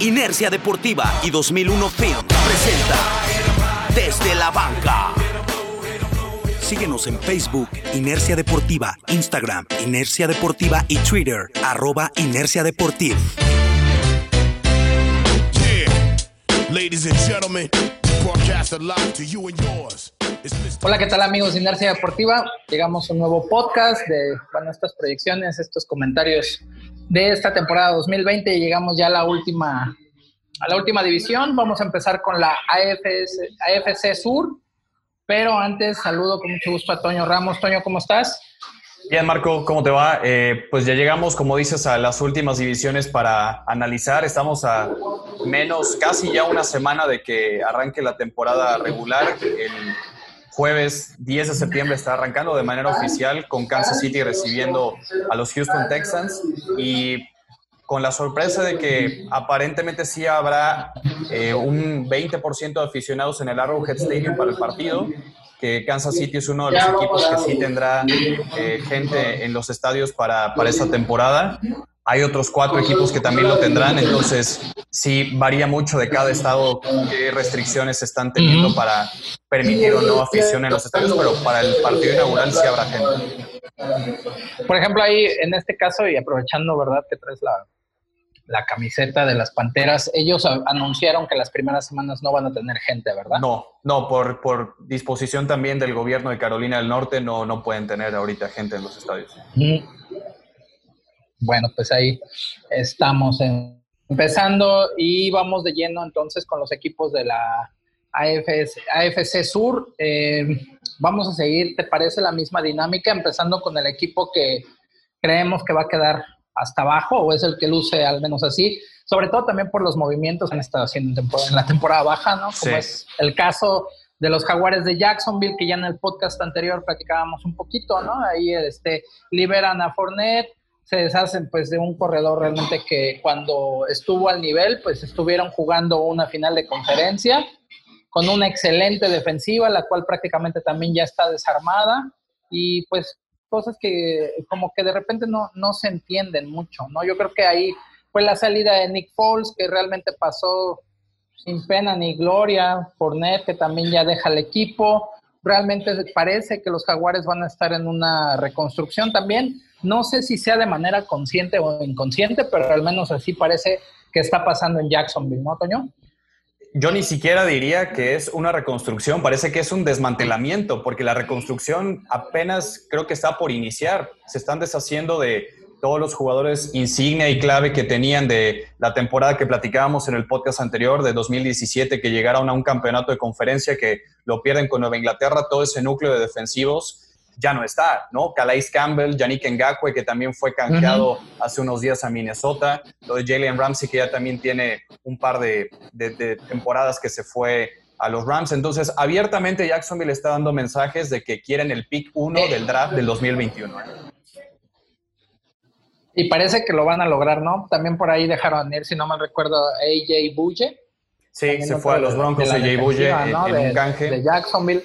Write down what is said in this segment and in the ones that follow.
Inercia Deportiva y 2001 Film presenta Desde la Banca. Síguenos en Facebook, Inercia Deportiva, Instagram, Inercia Deportiva y Twitter, arroba Inercia Deportiva. Ladies and gentlemen, broadcast live to you and yours. Hola, ¿qué tal amigos de Inercia Deportiva? Llegamos a un nuevo podcast de bueno, estas proyecciones, estos comentarios de esta temporada 2020 y llegamos ya a la última, a la última división. Vamos a empezar con la AFC Sur, pero antes saludo con mucho gusto a Toño Ramos. Toño, ¿cómo estás? Bien, Marco, ¿cómo te va? Eh, pues ya llegamos, como dices, a las últimas divisiones para analizar. Estamos a menos, casi ya una semana de que arranque la temporada regular. Jueves 10 de septiembre está arrancando de manera oficial con Kansas City recibiendo a los Houston Texans y con la sorpresa de que aparentemente sí habrá eh, un 20% de aficionados en el Arrowhead Stadium para el partido que Kansas City es uno de los equipos que sí tendrá eh, gente en los estadios para, para esta temporada. Hay otros cuatro equipos que también lo tendrán, entonces sí varía mucho de cada estado qué restricciones están teniendo para permitir o no afición en los estadios, pero para el partido inaugural sí habrá gente. Por ejemplo, ahí en este caso, y aprovechando, ¿verdad?, que traes la, la camiseta de las Panteras, ellos anunciaron que las primeras semanas no van a tener gente, ¿verdad? No, no, por, por disposición también del gobierno de Carolina del Norte no, no pueden tener ahorita gente en los estadios. Bueno, pues ahí estamos empezando y vamos de lleno entonces con los equipos de la AFC Sur. Eh, vamos a seguir, ¿te parece la misma dinámica? Empezando con el equipo que creemos que va a quedar hasta abajo, o es el que luce al menos así, sobre todo también por los movimientos que han estado haciendo en, la temporada baja, ¿no? Como es el caso de los jaguares de Jacksonville, que ya en el podcast anterior platicábamos un poquito, ¿no? Ahí este, liberan a Fournette, se deshacen pues de un corredor realmente que cuando estuvo al nivel, pues estuvieron jugando una final de conferencia con una excelente defensiva, la cual prácticamente también ya está desarmada. Y pues cosas que como que de repente no, no se entienden mucho, ¿no? Yo creo que ahí fue la salida de Nick Foles, que realmente pasó sin pena ni gloria, Fournette, que también ya deja el equipo, realmente parece que los jaguares van a estar en una reconstrucción también, no sé si sea de manera consciente o inconsciente, pero al menos así parece que está pasando en Jacksonville, ¿no, Toño? Yo ni siquiera diría que es una reconstrucción, parece que es un desmantelamiento, porque la reconstrucción apenas creo que está por iniciar. Se están deshaciendo de todos los jugadores insignia y clave que tenían de la temporada que platicábamos en el podcast anterior de 2017, que llegaron a un campeonato de conferencia que lo pierden con Nueva Inglaterra, todo ese núcleo de defensivos ya no está, ¿no? Calais Campbell, Yannick Ngakwe, que también fue canjeado hace unos días a Minnesota, lo de Jalen Ramsey, que ya también tiene un par de, temporadas que se fue a los Rams. Entonces, abiertamente Jacksonville está dando mensajes de que quieren el pick 1 del draft del 2021. Y parece que lo van a lograr, ¿no? También por ahí dejaron ir, si no mal recuerdo, AJ Bulle. Sí, se fue a los Broncos AJ Bulle en, un canje. De Jacksonville.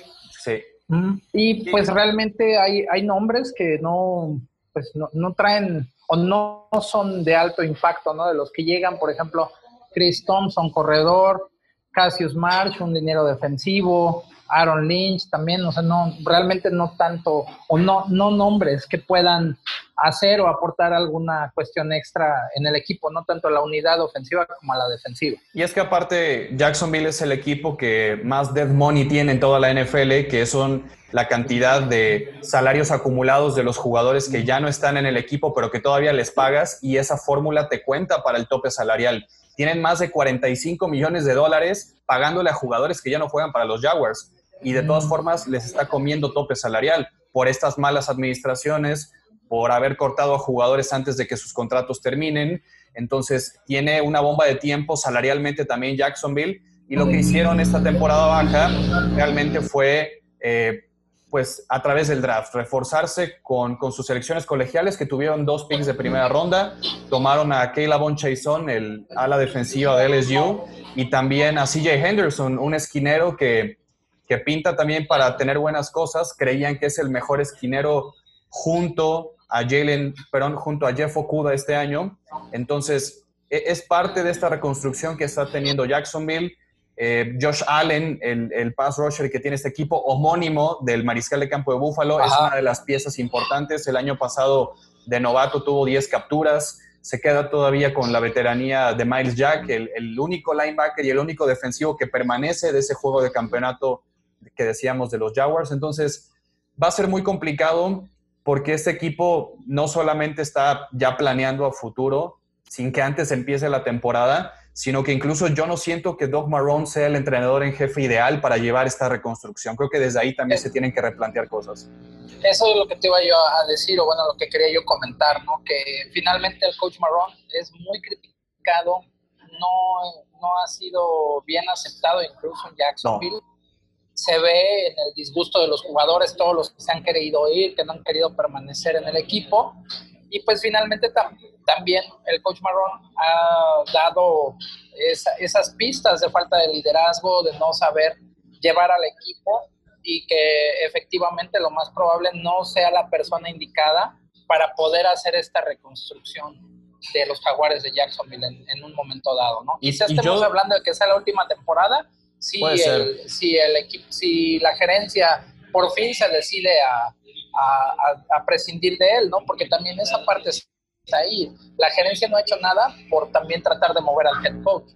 Y pues realmente hay, hay nombres que no, pues no, traen o no son de alto impacto, ¿no? De los que llegan, por ejemplo, Chris Thompson, corredor, Cassius Marsh, un dinero defensivo, Aaron Lynch también, o sea, no, realmente no tanto, o no, no nombres que puedan hacer o aportar alguna cuestión extra en el equipo, no tanto a la unidad ofensiva como a la defensiva. Y es que aparte, Jacksonville es el equipo que más dead money tiene en toda la NFL, que son la cantidad de salarios acumulados de los jugadores que ya no están en el equipo, pero que todavía les pagas, y esa fórmula te cuenta para el tope salarial. Tienen más de 45 millones de dólares pagándole a jugadores que ya no juegan para los Jaguars y de todas formas les está comiendo tope salarial por estas malas administraciones, por haber cortado a jugadores antes de que sus contratos terminen. Entonces tiene una bomba de tiempo salarialmente también Jacksonville y lo que hicieron esta temporada baja realmente fue eh, pues a través del draft, reforzarse con, con, sus selecciones colegiales que tuvieron dos picks de primera ronda, tomaron a Kayla Bon Chason, el ala defensiva de LSU, y también a CJ Henderson, un esquinero que que pinta también para tener buenas cosas. Creían que es el mejor esquinero junto a Jalen, perdón, junto a Jeff Okuda este año. Entonces, e, es parte de esta reconstrucción que está teniendo Jacksonville. Eh, Josh Allen, el, el, pass rusher que tiene este equipo, homónimo del mariscal de campo de Búfalo, es una de las piezas importantes. El año pasado de novato tuvo 10 capturas. Se queda todavía con la veteranía de Miles Jack, el, el único linebacker y el único defensivo que permanece de ese juego de campeonato que decíamos de los Jaguars. Entonces, va a ser muy complicado porque este equipo no solamente está ya planeando a futuro, sin que antes empiece la temporada, sino que incluso yo no siento que Doug Marrone sea el entrenador en jefe ideal para llevar esta reconstrucción. Creo que desde ahí también se tienen que replantear cosas. Eso es lo que te iba yo a decir, o bueno, lo que quería yo comentar, ¿no? Que finalmente el coach Marrone es muy criticado, no, no ha sido bien aceptado incluso en Jacksonville se ve en el disgusto de los jugadores, todos los que se han querido ir, que no han querido permanecer en el equipo. Y pues finalmente también el coach Marrón ha dado esas pistas de falta de liderazgo, de no saber llevar al equipo y que efectivamente lo más probable no sea la persona indicada para poder hacer esta reconstrucción de los jaguares de Jacksonville en, un momento dado, ¿no? Y, Quizás estemos hablando de que sea la última temporada, si, el, si, el equipo, si la gerencia por fin se decide a, a, prescindir de él, ¿no? Porque también esa parte está ahí. La gerencia no ha hecho nada por también tratar de mover al head coach.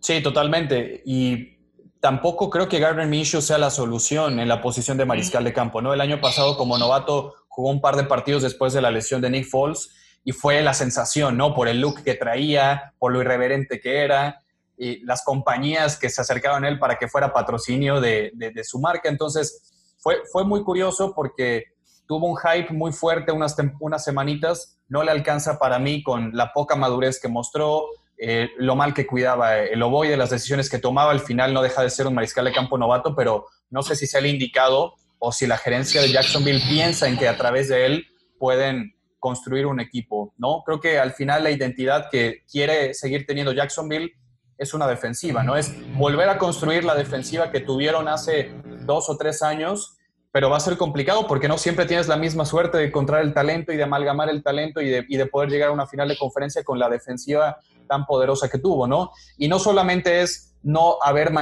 Sí, totalmente. Y tampoco creo que Gardner Minshew sea la solución en la posición de mariscal de campo, ¿no? El año pasado como novato jugó un par de partidos después de la lesión de Nick Foles y fue la sensación, ¿no? Por el look que traía, por lo irreverente que era y las compañías que se acercaban a él para que fuera patrocinio de, de, su marca. Entonces, fue, fue muy curioso porque tuvo un hype muy fuerte unas, unas semanitas, no le alcanza para mí con la poca madurez que mostró, eh, lo mal que cuidaba el de las decisiones que tomaba, al final no deja de ser un mariscal de campo novato, pero no sé si sea el indicado o si la gerencia de Jacksonville piensa en que a través de él pueden construir un equipo, ¿no? Creo que al final la identidad que quiere seguir teniendo Jacksonville es una defensiva, ¿no? Es volver a construir la defensiva que tuvieron hace dos o tres años, pero va a ser complicado porque no siempre tienes la misma suerte de encontrar el talento y de amalgamar el talento y de, y de poder llegar a una final de conferencia con la defensiva tan poderosa que tuvo, ¿no? Y no solamente es no haber,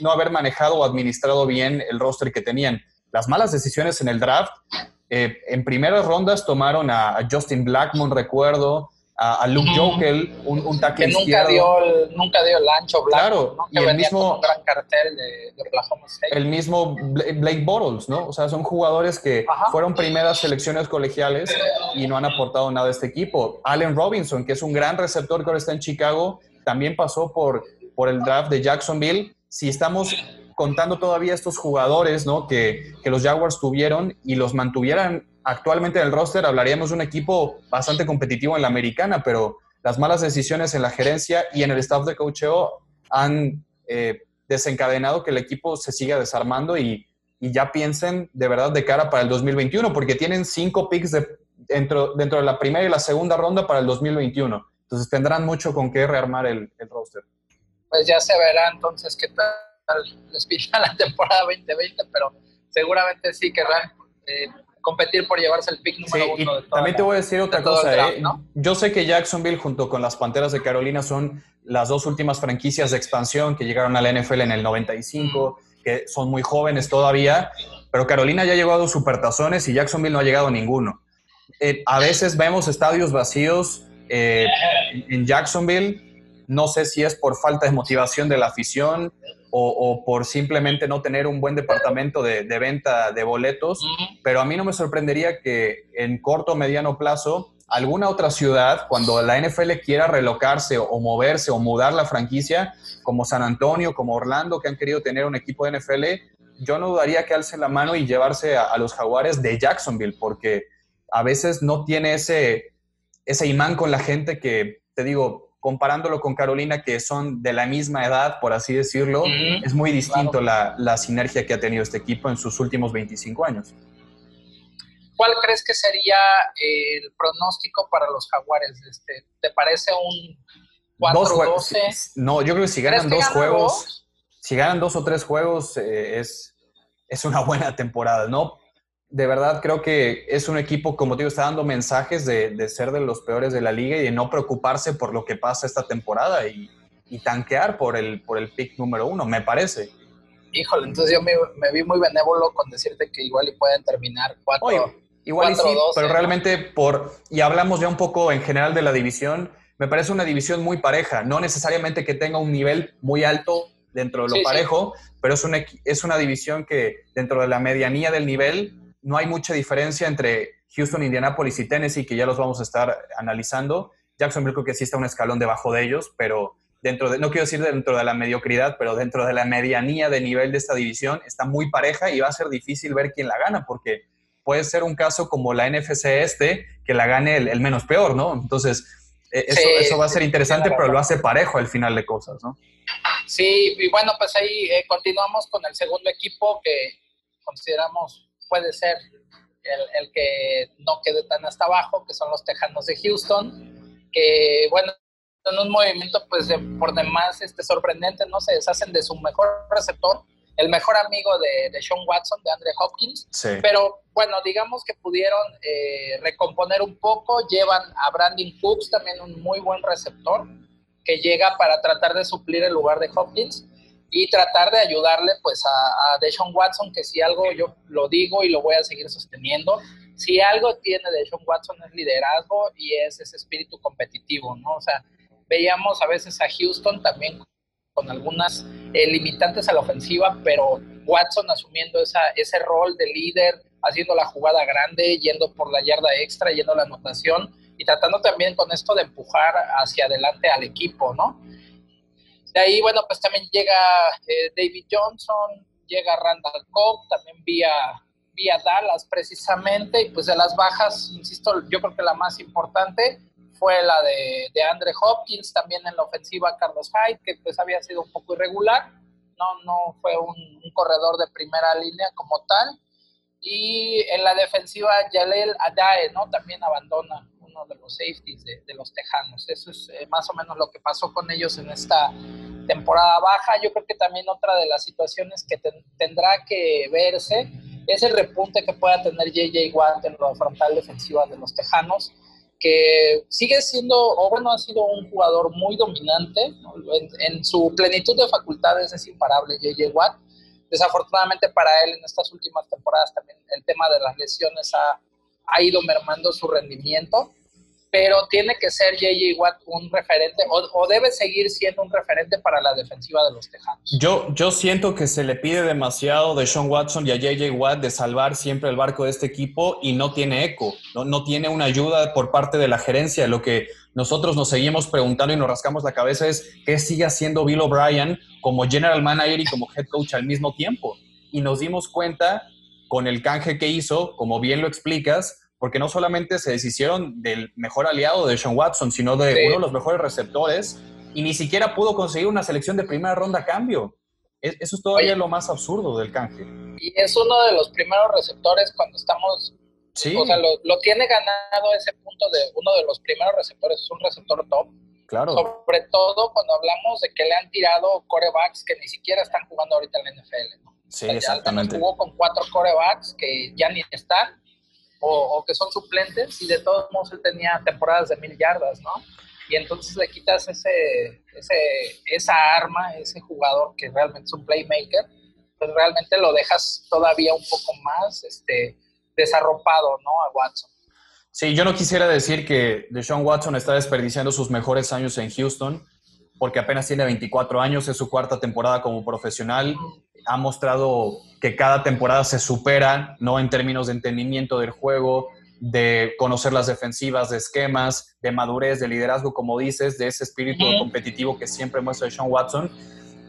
no haber manejado o administrado bien el roster que tenían. Las malas decisiones en el draft, eh, en primeras rondas tomaron a, a Justin Blackmon, recuerdo, a, Luke Jokel, un, un tackle que nunca dio, el, nunca dio el ancho blanco, claro, y el mismo, gran cartel de, Oklahoma State. El mismo Blake Bottles, ¿no? O sea, son jugadores que fueron primeras selecciones colegiales y no han aportado nada a este equipo. Allen Robinson, que es un gran receptor que ahora está en Chicago, también pasó por, por el draft de Jacksonville. Si estamos contando todavía estos jugadores, ¿no? Que, que los Jaguars tuvieron y los mantuvieran actualmente en el roster hablaríamos de un equipo bastante competitivo en la americana, pero las malas decisiones en la gerencia y en el staff de coacheo han eh, desencadenado que el equipo se siga desarmando y, ya piensen de verdad de cara para el 2021, porque tienen cinco picks dentro, dentro de la primera y la segunda ronda para el 2021. Entonces tendrán mucho con qué rearmar el, roster. Pues ya se verá entonces qué tal les pinta la temporada 2020, pero seguramente sí querrán eh, competir por llevarse el pick número uno de También te voy a decir otra cosa. ¿eh? Yo sé que Jacksonville junto con las Panteras de Carolina son las dos últimas franquicias de expansión que llegaron a la NFL en el 95, que son muy jóvenes todavía, pero Carolina ya llegado a dos supertazones y Jacksonville no ha llegado a ninguno. Eh, a veces vemos estadios vacíos eh, en Jacksonville. No sé si es por falta de motivación de la afición, o, por simplemente no tener un buen departamento de, venta de boletos, pero a mí no me sorprendería que en corto o mediano plazo alguna otra ciudad, cuando la NFL quiera relocarse o moverse o mudar la franquicia, como San Antonio, como Orlando, que han querido tener un equipo de NFL, yo no dudaría que alcen la mano y llevarse a, a los jaguares de Jacksonville, porque a veces no tiene ese, ese imán con la gente que, te digo, comparándolo con Carolina, que son de la misma edad, por así decirlo, es muy distinto la, la, sinergia que ha tenido este equipo en sus últimos 25 años. ¿Cuál crees que sería el pronóstico para los jaguares? Este, ¿Te parece un 4-12? No, yo creo que si ganan dos juegos, si ganan dos o tres juegos, eh, es, es una buena temporada, ¿no? De verdad creo que es un equipo, como te digo, está dando mensajes de, ser de los peores de la liga y de no preocuparse por lo que pasa esta temporada y, tanquear por el, por el pick número uno, me parece. Híjole, entonces yo me, vi muy benévolo con decirte que igual y pueden terminar cuatro. igual sí, pero realmente por, y hablamos ya un poco en general de la división, me parece una división muy pareja, no necesariamente que tenga un nivel muy alto dentro de lo parejo, pero es una, es una división que dentro de la medianía del nivel no hay mucha diferencia entre Houston, Indianapolis y Tennessee, que ya los vamos a estar analizando. Jacksonville creo que sí está un escalón debajo de ellos, pero dentro de, no quiero decir dentro de la mediocridad, pero dentro de la medianía de nivel de esta división está muy pareja y va a ser difícil ver quién la gana, porque puede ser un caso como la NFC este, que la gane el, menos peor, ¿no? Entonces, e, eso, va a ser interesante, pero lo hace parejo al final de cosas, ¿no? Sí, y bueno, pues ahí eh, continuamos con el segundo equipo que consideramos puede ser el, que no quede tan hasta abajo, que son los Tejanos de Houston, que bueno, en un movimiento pues por demás este, sorprendente, ¿no? Se deshacen de su mejor receptor, el mejor amigo de, de Sean Watson, de Andre Hopkins, pero bueno, digamos que pudieron eh, recomponer un poco, llevan a Brandon Cooks, también un muy buen receptor, que llega para tratar de suplir el lugar de Hopkins, y tratar de ayudarle pues a, a Deshaun Watson, que si algo yo lo digo y lo voy a seguir sosteniendo, si algo tiene Deshaun Watson es liderazgo y es ese espíritu competitivo, ¿no? O sea, veíamos a veces a Houston también con algunas eh, limitantes a la ofensiva, pero Watson asumiendo esa, ese rol de líder, haciendo la jugada grande, yendo por la yarda extra, yendo a la anotación y tratando también con esto de empujar hacia adelante al equipo, ¿no? De ahí, bueno, pues también llega eh, David Johnson, llega Randall Cobb, también vía, vía Dallas precisamente, y pues de las bajas, insisto, yo creo que la más importante fue la de, de Andre Hopkins, también en la ofensiva Carlos Hyde, que pues había sido un poco irregular, no, no fue un, corredor de primera línea como tal, y en la defensiva Yalel Adae, ¿no? También abandona de los safeties de, los Tejanos. Eso es eh, más o menos lo que pasó con ellos en esta temporada baja. Yo creo que también otra de las situaciones que tendrá que verse es el repunte que pueda tener JJ Watt en la frontal defensiva de los Tejanos, que sigue siendo, o bueno, ha sido un jugador muy dominante. En, su plenitud de facultades es imparable JJ Watt. Desafortunadamente para él en estas últimas temporadas también el tema de las lesiones ha ido mermando su rendimiento pero tiene que ser JJ Watt un referente o, debe seguir siendo un referente para la defensiva de los Tejanos. Yo, yo siento que se le pide demasiado de Sean Watson y a JJ Watt de salvar siempre el barco de este equipo y no tiene eco, no, no tiene una ayuda por parte de la gerencia. Lo que nosotros nos seguimos preguntando y nos rascamos la cabeza es qué sigue haciendo Bill O'Brien como general manager y como head coach al mismo tiempo. Y nos dimos cuenta con el canje que hizo, como bien lo explicas, porque no solamente se deshicieron del mejor aliado de Sean Watson, sino de uno de los mejores receptores, y ni siquiera pudo conseguir una selección de primera ronda a cambio. Eso es todavía lo más absurdo del canje. Y es uno de los primeros receptores cuando estamos... Sí. O sea, lo, tiene ganado ese punto de uno de los primeros receptores, es un receptor top. Claro. Sobre todo cuando hablamos de que le han tirado corebacks que ni siquiera están jugando ahorita en la NFL. ¿no? Sí, exactamente. Jugó con cuatro corebacks que ya ni están o, que son suplentes y de todos modos él tenía temporadas de mil yardas, ¿no? Y entonces le quitas ese, ese, esa arma, ese jugador que realmente es un playmaker, pues realmente lo dejas todavía un poco más este, desarropado, ¿no? A Watson. Sí, yo no quisiera decir que Deshaun Watson está desperdiciando sus mejores años en Houston, porque apenas tiene 24 años, es su cuarta temporada como profesional, ha mostrado que cada temporada se supera, ¿no? En términos de entendimiento del juego, de conocer las defensivas, de esquemas, de madurez, de liderazgo, como dices, de ese espíritu competitivo que siempre muestra Sean Watson.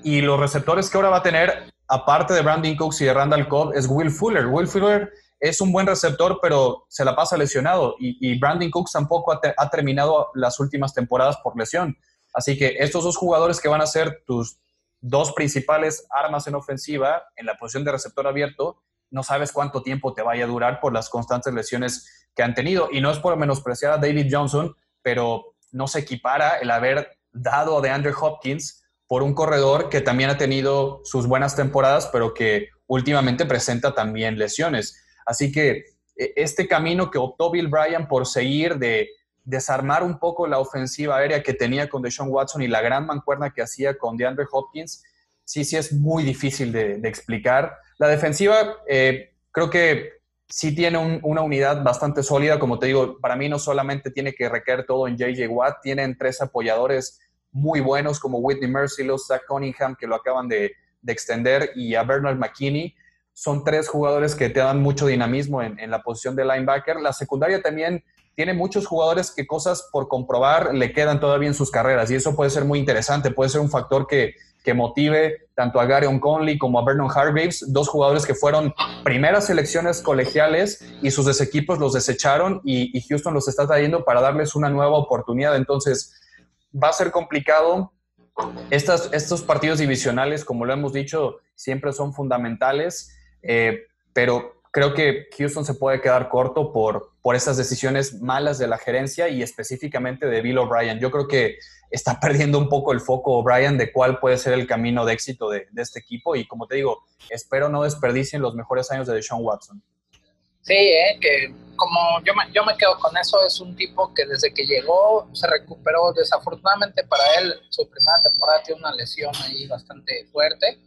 Y los receptores que ahora va a tener, aparte de Brandon Cooks y de Randall Cobb, es Will Fuller. Will Fuller es un buen receptor, pero se la pasa lesionado. Y, Brandon Cooks tampoco ha terminado las últimas temporadas por lesión. Así que estos dos jugadores que van a ser tus dos principales armas en ofensiva en la posición de receptor abierto, no sabes cuánto tiempo te vaya a durar por las constantes lesiones que han tenido. Y no es por menospreciar a David Johnson, pero no se equipara el haber dado de Andrew Hopkins por un corredor que también ha tenido sus buenas temporadas, pero que últimamente presenta también lesiones. Así que e, este camino que optó Bill Bryan por seguir de desarmar un poco la ofensiva aérea que tenía con Deshaun Watson y la gran mancuerna que hacía con DeAndre Hopkins, sí, sí es muy difícil de, explicar. La defensiva eh, creo que sí tiene una unidad bastante sólida, como te digo, para mí no solamente tiene que recaer todo en JJ Watt, tienen tres apoyadores muy buenos como Whitney Merciless, Zach Cunningham, que lo acaban de, extender, y a Bernard McKinney. Son tres jugadores que te dan mucho dinamismo en, en la posición de linebacker. La secundaria también tiene muchos jugadores que cosas por comprobar le quedan todavía en sus carreras y eso puede ser muy interesante, puede ser un factor que, motive tanto a Gary Conley como a Vernon Hargraves, dos jugadores que fueron primeras selecciones colegiales y sus equipos los desecharon y, Houston los está trayendo para darles una nueva oportunidad. Entonces, va a ser complicado. Estas, estos partidos divisionales, como lo hemos dicho, siempre son fundamentales, eh, pero creo que Houston se puede quedar corto por, por esas decisiones malas de la gerencia y específicamente de Bill O'Brien. Yo creo que está perdiendo un poco el foco O'Brien de cuál puede ser el camino de éxito de, este equipo y como te digo, espero no desperdicien los mejores años de Deshaun Watson. Sí, eh, que como yo me, yo me quedo con eso, es un tipo que desde que llegó se recuperó, desafortunadamente para él, su primera temporada tiene una lesión ahí bastante fuerte,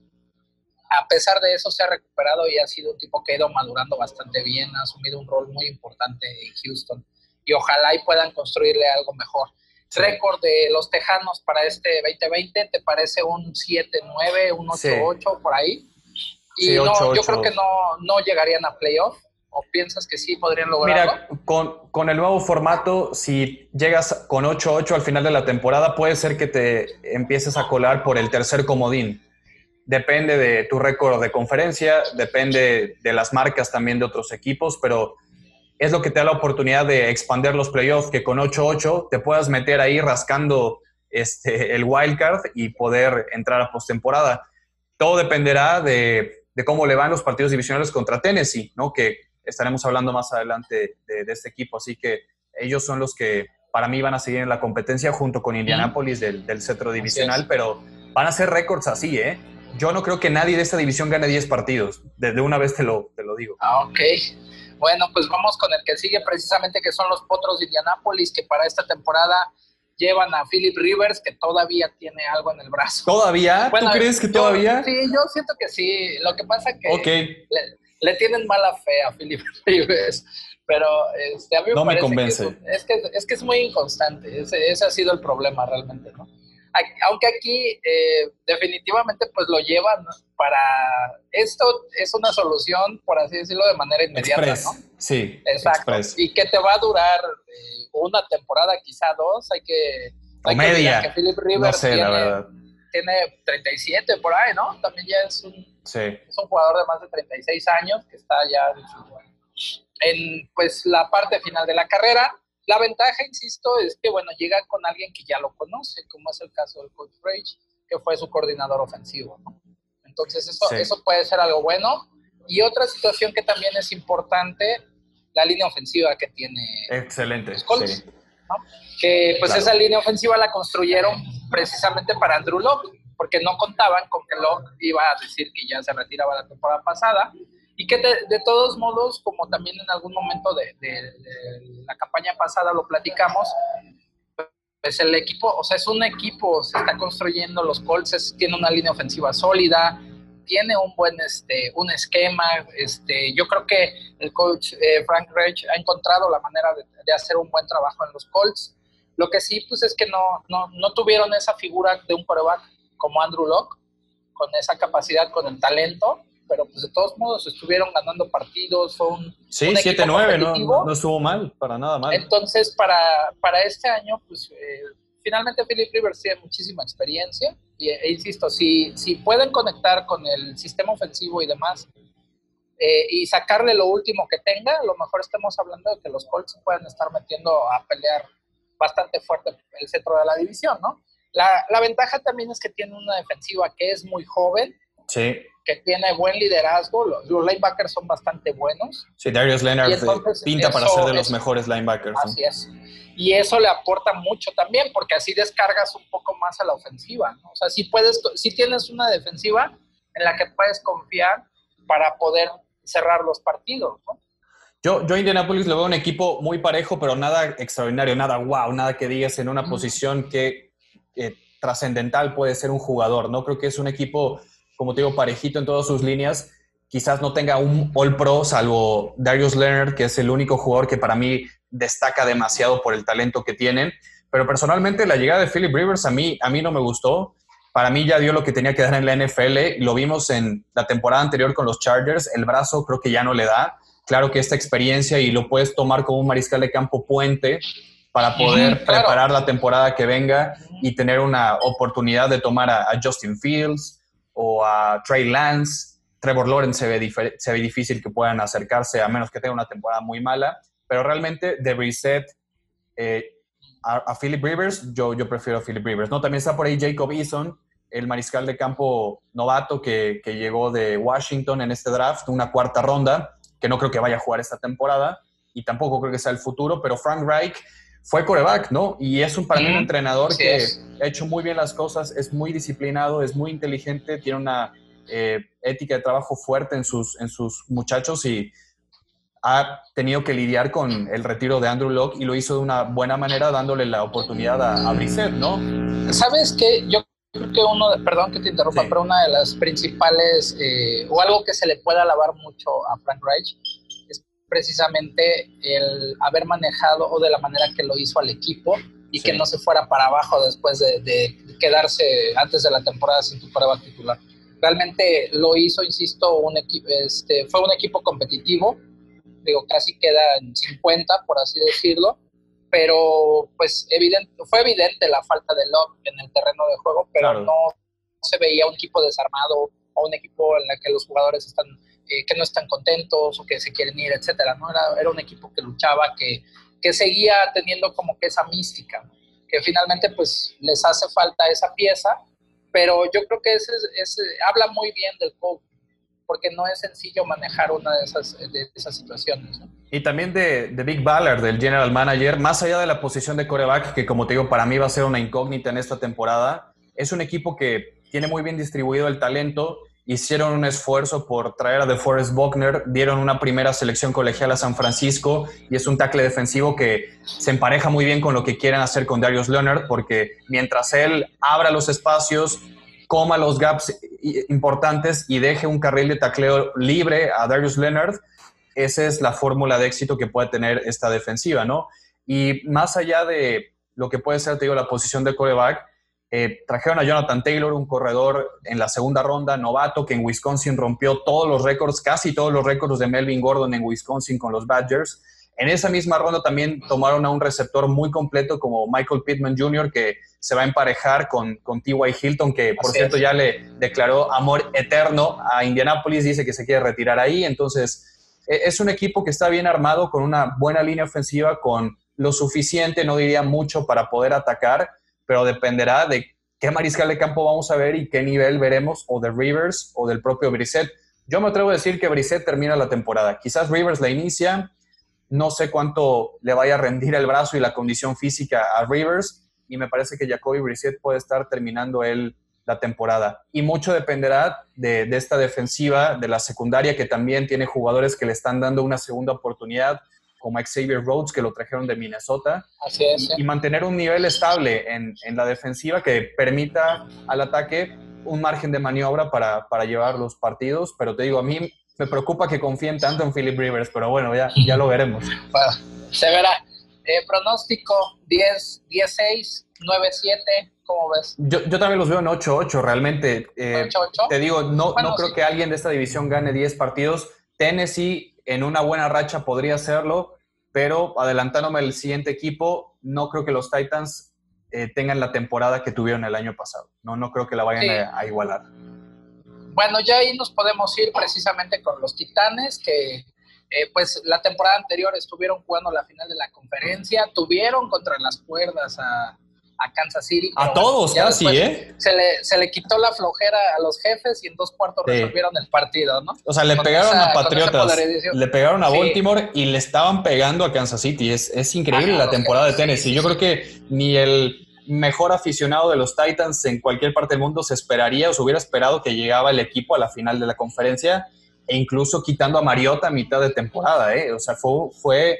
a pesar de eso se ha recuperado y ha sido un tipo que ha ido madurando bastante bien, ha asumido un rol muy importante en Houston y ojalá y puedan construirle algo mejor. Récord de los Tejanos para este 2020, ¿te parece un 7-9, un 8-8 por ahí? Y no, yo creo que no, no llegarían a playoff. ¿O piensas que sí podrían lograrlo? Mira, con, con el nuevo formato, si llegas con 8-8 al final de la temporada, puede ser que te empieces a colar por el tercer comodín depende de tu récord de conferencia, depende de las marcas también de otros equipos, pero es lo que te da la oportunidad de expandir los playoffs, que con 8-8 te puedas meter ahí rascando este, el wildcard y poder entrar a postemporada. Todo dependerá de, cómo le van los partidos divisionales contra Tennessee, ¿no? que estaremos hablando más adelante de, este equipo, así que ellos son los que para mí van a seguir en la competencia junto con Indianapolis del, del centro divisional, pero van a ser récords así, ¿eh? Yo no creo que nadie de esta división gane 10 partidos. Desde una vez te lo, te lo digo. Ah, ok. Bueno, pues vamos con el que sigue precisamente, que son los Potros de Indianápolis, que para esta temporada llevan a Philip Rivers, que todavía tiene algo en el brazo. ¿Todavía? ¿Tú crees que todavía? Sí, yo siento que sí. Lo que pasa que le, tienen mala fe a Philip Rivers. Pero este, a mí me no me convence. es, que, es, que, es muy inconstante. Ese, ese ha sido el problema realmente, ¿no? Aunque aquí eh, definitivamente pues lo llevan para esto es una solución por así decirlo de manera inmediata ¿no? sí exacto. y que te va a durar eh, una temporada quizá dos hay que o media que, Philip Rivers tiene, 37 por ahí no también ya es un es un jugador de más de 36 años que está ya en pues la parte final de la carrera la ventaja, insisto, es que, bueno, llega con alguien que ya lo conoce, como es el caso del coach Rage, que fue su coordinador ofensivo, ¿no? Entonces, eso, eso puede ser algo bueno. Y otra situación que también es importante, la línea ofensiva que tiene Excelente, Colts, Que pues esa línea ofensiva la construyeron precisamente para Andrew Locke, porque no contaban con que Locke iba a decir que ya se retiraba la temporada pasada y que de, todos modos, como también en algún momento de, la campaña pasada lo platicamos, pues el equipo, o sea, es un equipo, se está construyendo, los Colts tiene una línea ofensiva sólida, tiene un buen este, un esquema, este, yo creo que el coach eh, Frank Reich ha encontrado la manera de, hacer un buen trabajo en los Colts. Lo que sí, pues es que no, no, no tuvieron esa figura de un quarterback como Andrew Locke, con esa capacidad, con el talento, pero pues de todos modos estuvieron ganando partidos, son Sí, 7-9, no, no, estuvo mal, para nada mal. Entonces, para, para este año, pues eh, finalmente Philip Rivers tiene muchísima experiencia y, e insisto, si, si pueden conectar con el sistema ofensivo y demás eh, y sacarle lo último que tenga, a lo mejor estemos hablando de que los Colts pueden estar metiendo a pelear bastante fuerte el centro de la división, ¿no? La, la ventaja también es que tiene una defensiva que es muy joven, Sí que tiene buen liderazgo, los, linebackers son bastante buenos. Sí, Darius Leonard pinta para ser de los mejores linebackers. Así es. Y eso le aporta mucho también, porque así descargas un poco más a la ofensiva. ¿no? O sea, si, puedes, si tienes una defensiva en la que puedes confiar para poder cerrar los partidos. ¿no? Yo, yo a Indianapolis le veo un equipo muy parejo, pero nada extraordinario, nada wow, nada que digas en una posición que trascendental puede ser un jugador. No creo que es un equipo, como te digo, parejito en todas sus líneas. Quizás no tenga un All Pro, salvo Darius Leonard, que es el único jugador que para mí destaca demasiado por el talento que tienen. Pero personalmente la llegada de Philip Rivers a mí, a mí no me gustó. Para mí ya dio lo que tenía que dar en la NFL. Lo vimos en la temporada anterior con los Chargers. El brazo creo que ya no le da. Claro que esta experiencia y lo puedes tomar como un mariscal de campo puente para poder preparar la temporada que venga y tener una oportunidad de tomar a, Justin Fields o a Trey Lance. Trevor Lawrence se ve, se ve difícil que puedan acercarse a menos que tenga una temporada muy mala, pero realmente de reset eh, a, Philip Rivers, yo, yo prefiero a Philip Rivers. ¿no? También está por ahí Jacob Eason, el mariscal de campo novato que, que llegó de Washington en este draft, una cuarta ronda, que no creo que vaya a jugar esta temporada y tampoco creo que sea el futuro, pero Frank Reich fue coreback, ¿no? Y es un, para mí un entrenador que ha hecho muy bien las cosas, es muy disciplinado, es muy inteligente, tiene una eh, ética de trabajo fuerte en sus, en sus muchachos y ha tenido que lidiar con el retiro de Andrew Locke y lo hizo de una buena manera dándole la oportunidad a, a Brissett, ¿no? ¿Sabes qué? Yo creo que uno, de, perdón que te interrumpa, pero una de las principales, eh, o algo que se le puede alabar mucho a Frank Reich, precisamente el haber manejado o de la manera que lo hizo al equipo y que no se fuera para abajo después de, quedarse antes de la temporada sin tu prueba titular. Realmente lo hizo, insisto, un equipo, este, fue un equipo competitivo, digo, casi queda en 50, por así decirlo, pero pues evidente, fue evidente la falta de love en el terreno de juego, pero no se veía un equipo desarmado o un equipo en el que los jugadores están eh, que no están contentos o que se quieren ir, etcétera, ¿no? Era, era un equipo que luchaba, que, que seguía teniendo como que esa mística, que finalmente pues les hace falta esa pieza, pero yo creo que ese, ese habla muy bien del coach, porque no es sencillo manejar una de esas, de esas situaciones. ¿no? Y también de, de, Big Baller, del general manager, más allá de la posición de coreback, que como te digo, para mí va a ser una incógnita en esta temporada, es un equipo que tiene muy bien distribuido el talento hicieron un esfuerzo por traer a DeForest Buckner, dieron una primera selección colegial a San Francisco y es un tackle defensivo que se empareja muy bien con lo que quieren hacer con Darius Leonard, porque mientras él abra los espacios, coma los gaps importantes y deje un carril de tacleo libre a Darius Leonard, esa es la fórmula de éxito que puede tener esta defensiva, ¿no? Y más allá de lo que puede ser, te digo, la posición de coreback, eh, trajeron a Jonathan Taylor, un corredor en la segunda ronda, novato, que en Wisconsin rompió todos los récords, casi todos los récords de Melvin Gordon en Wisconsin con los Badgers. En esa misma ronda también tomaron a un receptor muy completo como Michael Pittman Jr., que se va a emparejar con, con T.Y. Hilton, que por cierto ya le declaró amor eterno a Indianapolis, dice que se quiere retirar ahí. Entonces, e, es un equipo que está bien armado, con una buena línea ofensiva, con lo suficiente, no diría mucho, para poder atacar pero dependerá de qué mariscal de campo vamos a ver y qué nivel veremos, o de Rivers o del propio Brissett. Yo me atrevo a decir que Brissett termina la temporada. Quizás Rivers la inicia, no sé cuánto le vaya a rendir el brazo y la condición física a Rivers, y me parece que Jacoby Brissett puede estar terminando él la temporada. Y mucho dependerá de, de, esta defensiva, de la secundaria, que también tiene jugadores que le están dando una segunda oportunidad como Xavier Rhodes, que lo trajeron de Minnesota. Así es. Y, mantener un nivel estable en, en, la defensiva que permita al ataque un margen de maniobra para, para, llevar los partidos. Pero te digo, a mí me preocupa que confíen tanto en Philip Rivers, pero bueno, ya, ya lo veremos. Bueno, se verá. Eh, pronóstico 10, 10-6, 9-7. ¿Cómo ves? Yo, yo, también los veo en 8-8, realmente. Eh, ¿8-8? Te digo, no, bueno, no creo sí. que alguien de esta división gane 10 partidos. Tennessee en una buena racha podría hacerlo, pero adelantándome al siguiente equipo, no creo que los Titans eh, tengan la temporada que tuvieron el año pasado. No, no creo que la vayan sí. a, a, igualar. Bueno, ya ahí nos podemos ir precisamente con los Titanes, que eh, pues la temporada anterior estuvieron jugando la final de la conferencia, tuvieron contra las cuerdas a, a Kansas City. A todos casi, ¿eh? Se le, se le quitó la flojera a los jefes y en dos cuartos sí. resolvieron el partido, ¿no? O sea, le con pegaron esa, a Patriotas, le pegaron a Baltimore sí. y le estaban pegando a Kansas City. Es, es increíble Ajá, la temporada de Tennessee. Sí, Yo creo que ni el mejor aficionado de los Titans en cualquier parte del mundo se esperaría o se hubiera esperado que llegaba el equipo a la final de la conferencia. e incluso quitando a Mariota a mitad de temporada. ¿eh? O sea, fue, fue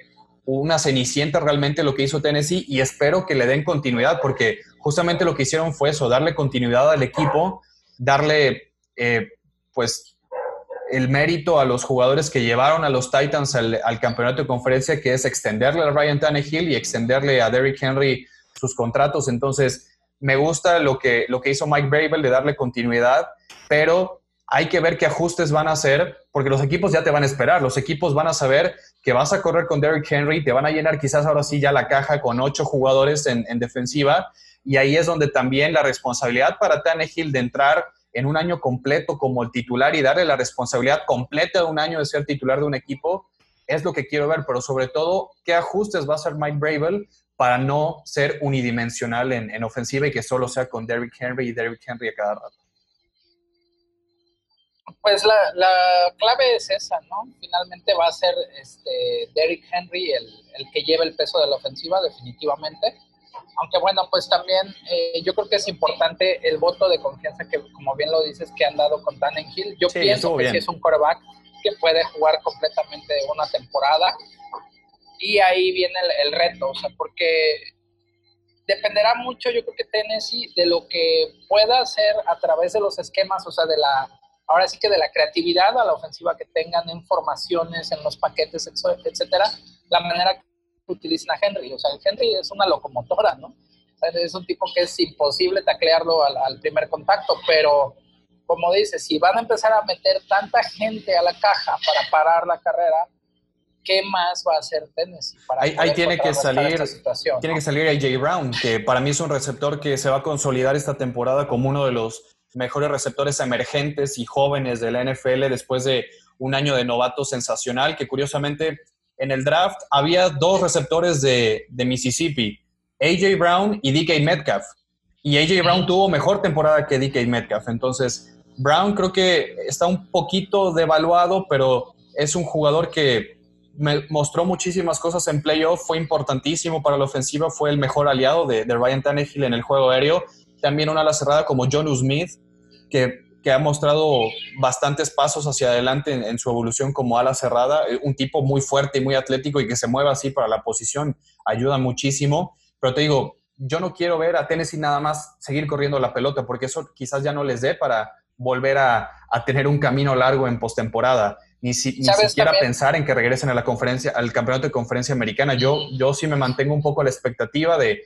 una cenicienta realmente lo que hizo Tennessee y espero que le den continuidad porque justamente lo que hicieron fue eso, darle continuidad al equipo, darle eh, pues el mérito a los jugadores que llevaron a los Titans al, campeonato de conferencia, que es extenderle a Ryan Tannehill y extenderle a Derrick Henry sus contratos. Entonces, me gusta lo que, lo que hizo Mike Bravel de darle continuidad, pero hay que ver qué ajustes van a hacer, porque los equipos ya te van a esperar. Los equipos van a saber que vas a correr con Derrick Henry, te van a llenar quizás ahora sí ya la caja con ocho jugadores en, en defensiva, y ahí es donde también la responsabilidad para Tannehill de entrar en un año completo como el titular y darle la responsabilidad completa de un año de ser titular de un equipo, es lo que quiero ver, pero sobre todo, ¿qué ajustes va a hacer Mike Bravel para no ser unidimensional en, ofensiva y que solo sea con Derrick Henry y Derrick Henry a cada rato? Pues la, clave es esa, ¿no? Finalmente va a ser este Derrick Henry el, el que lleve el peso de la ofensiva, definitivamente aunque bueno, pues también eh, yo creo que es importante el voto de confianza que, como bien lo dices, que han dado con Hill. Yo pienso que sí es un quarterback que puede jugar completamente una temporada. Y ahí viene el, reto, o sea, porque dependerá mucho, yo creo que Tennessee, de lo que pueda hacer a través de los esquemas, o sea, de la, ahora sí que de la creatividad a la ofensiva que tengan en formaciones, en los paquetes, etcétera, la manera utilizan a Henry. O sea, Henry es una locomotora, ¿no? es un tipo que es imposible taclearlo al, primer contacto, pero como dices, si van a empezar a meter tanta gente a la caja para parar la carrera, ¿qué más va a hacer Tennessee? Para ahí, tiene que salir, tiene que salir AJ Brown, que para mí es un receptor que se va a consolidar esta temporada como uno de los mejores receptores emergentes y jóvenes de la NFL después de un año de novato sensacional, que curiosamente en el draft había dos receptores de, Mississippi, AJ Brown y DK Metcalf. Y AJ Brown tuvo mejor temporada que DK Metcalf. Entonces, Brown creo que está un poquito devaluado, pero es un jugador que me mostró muchísimas cosas en playoff, fue importantísimo para la ofensiva, fue el mejor aliado de, de Ryan Tannehill en el juego aéreo. También una ala cerrada como John Smith, que que ha mostrado bastantes pasos hacia adelante en, su evolución como ala cerrada, eh, un tipo muy fuerte y muy atlético y que se mueva así para la posición, ayuda muchísimo. Pero te digo, yo no quiero ver a Tennessee nada más seguir corriendo la pelota, porque eso quizás ya no les dé para volver a, tener un camino largo en postemporada. Ni, si, ni siquiera pensar en que regresen a la conferencia, al campeonato de conferencia americana. Yo, yo sí me mantengo un poco a la expectativa de,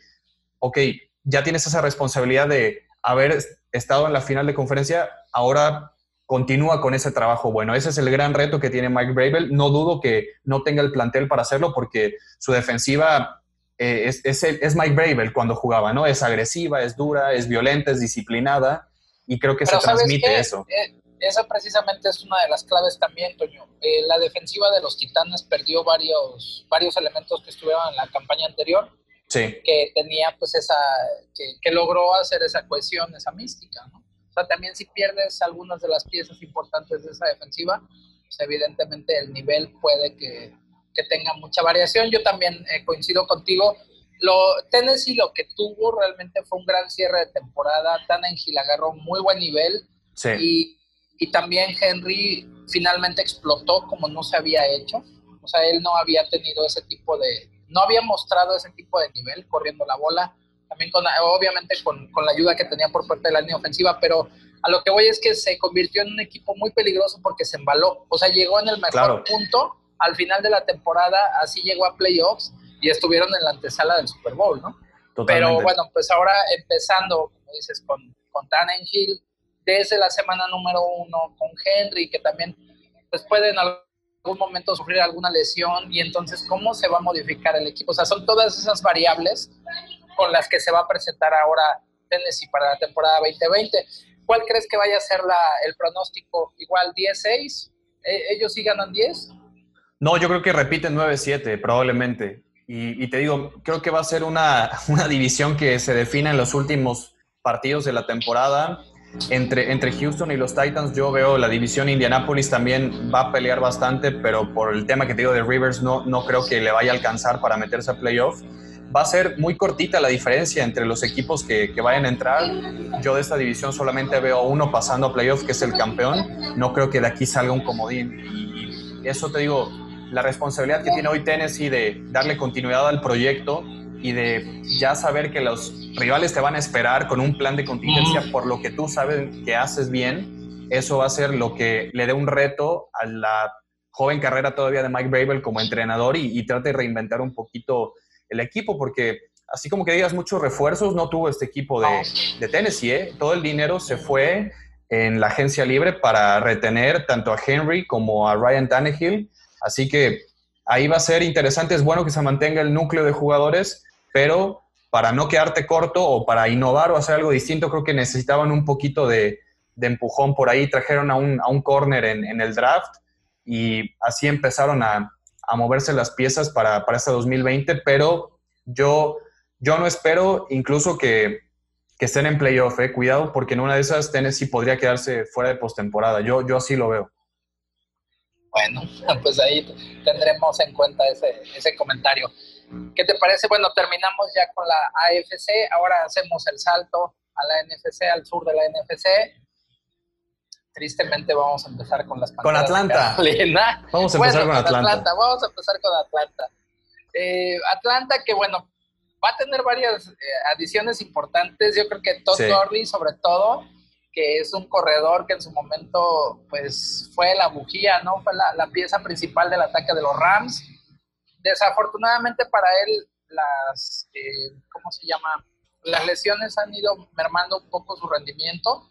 ok, ya tienes esa responsabilidad de haber estado en la final de conferencia, ahora continúa con ese trabajo bueno. Ese es el gran reto que tiene Mike Bravel. No dudo que no tenga el plantel para hacerlo porque su defensiva eh, es, es, Mike Bravel cuando jugaba, ¿no? Es agresiva, es dura, es violenta, es disciplinada y creo que se transmite eso. Eh, esa precisamente es una de las claves también, Toño. Eh, la defensiva de los Titanes perdió varios, varios elementos que estuvieron en la campaña anterior que tenía pues esa, que, logró hacer esa cohesión, esa mística, ¿no? O sea, también si pierdes algunas de las piezas importantes de esa defensiva, pues evidentemente el nivel puede que, que tenga mucha variación. Yo también eh, coincido contigo. Lo, Tennessee lo que tuvo realmente fue un gran cierre de temporada. Tannehill agarró muy buen nivel. Sí. Y, y también Henry finalmente explotó como no se había hecho. O sea, él no había tenido ese tipo de, no había mostrado ese tipo de nivel corriendo la bola, también con, obviamente con, la ayuda que tenía por parte de la línea ofensiva, pero a lo que voy es que se convirtió en un equipo muy peligroso porque se embaló, o sea, llegó en el mejor punto al final de la temporada, así llegó a playoffs y estuvieron en la antesala del Super Bowl, ¿no? Pero bueno, pues ahora empezando, como dices, con, con Hill, desde la semana número uno, con Henry, que también pues pueden algún momento sufrir alguna lesión y entonces cómo se va a modificar el equipo. O sea, son todas esas variables con las que se va a presentar ahora Tennessee para la temporada 2020. ¿Cuál crees que vaya a ser la, el pronóstico? ¿Igual 10-6? ¿E-, ¿Ellos sí ganan 10? No, yo creo que repiten 9-7 probablemente. Y, te digo, creo que va a ser una, una división que se define en los últimos partidos de la temporada entre, entre Houston y los Titans yo veo la división Indianapolis también va a pelear bastante, pero por el tema que te digo de Rivers no, no creo que le vaya a alcanzar para meterse a playoff. va a ser muy cortita la diferencia entre los equipos que, que, vayan a entrar. Yo de esta división solamente veo uno pasando a playoff, que es el campeón. No creo que de aquí salga un comodín. Y eso te digo, la responsabilidad que tiene hoy Tennessee de darle continuidad al proyecto y de ya saber que los rivales te van a esperar con un plan de contingencia por lo que tú sabes que haces bien, eso va a ser lo que le dé un reto a la joven carrera todavía de Mike Bravel como entrenador y, y trate de reinventar un poquito el equipo, porque así como que digas muchos refuerzos, no tuvo este equipo de, de Tennessee, ¿eh? todo el dinero se fue en la agencia libre para retener tanto a Henry como a Ryan Tannehill, así que ahí va a ser interesante, es bueno que se mantenga el núcleo de jugadores, pero para no quedarte corto o para innovar o hacer algo distinto, creo que necesitaban un poquito de, empujón por ahí, trajeron a un, a un corner en, en el draft y así empezaron a, a moverse las piezas para, para este 2020, pero yo, yo no espero incluso que, que estén en playoff, eh. cuidado, porque en una de esas Tennessee podría quedarse fuera de postemporada. Yo, yo así lo veo. Bueno, pues ahí tendremos en cuenta ese, ese comentario. ¿Qué te parece? Bueno, terminamos ya con la AFC, ahora hacemos el salto a la NFC, al sur de la NFC tristemente vamos a empezar con las Con Atlanta. Vamos a empezar con Atlanta. Vamos a empezar con Atlanta. Eh, Atlanta que bueno, va a tener varias eh, adiciones importantes. Yo creo que Todd sí. sobre todo, que es un corredor que en su momento pues fue la bujía, ¿no? Fue la, la pieza principal del ataque de los Rams. Desafortunadamente para él las, eh, ¿cómo se llama? Las lesiones han ido mermando un poco su rendimiento.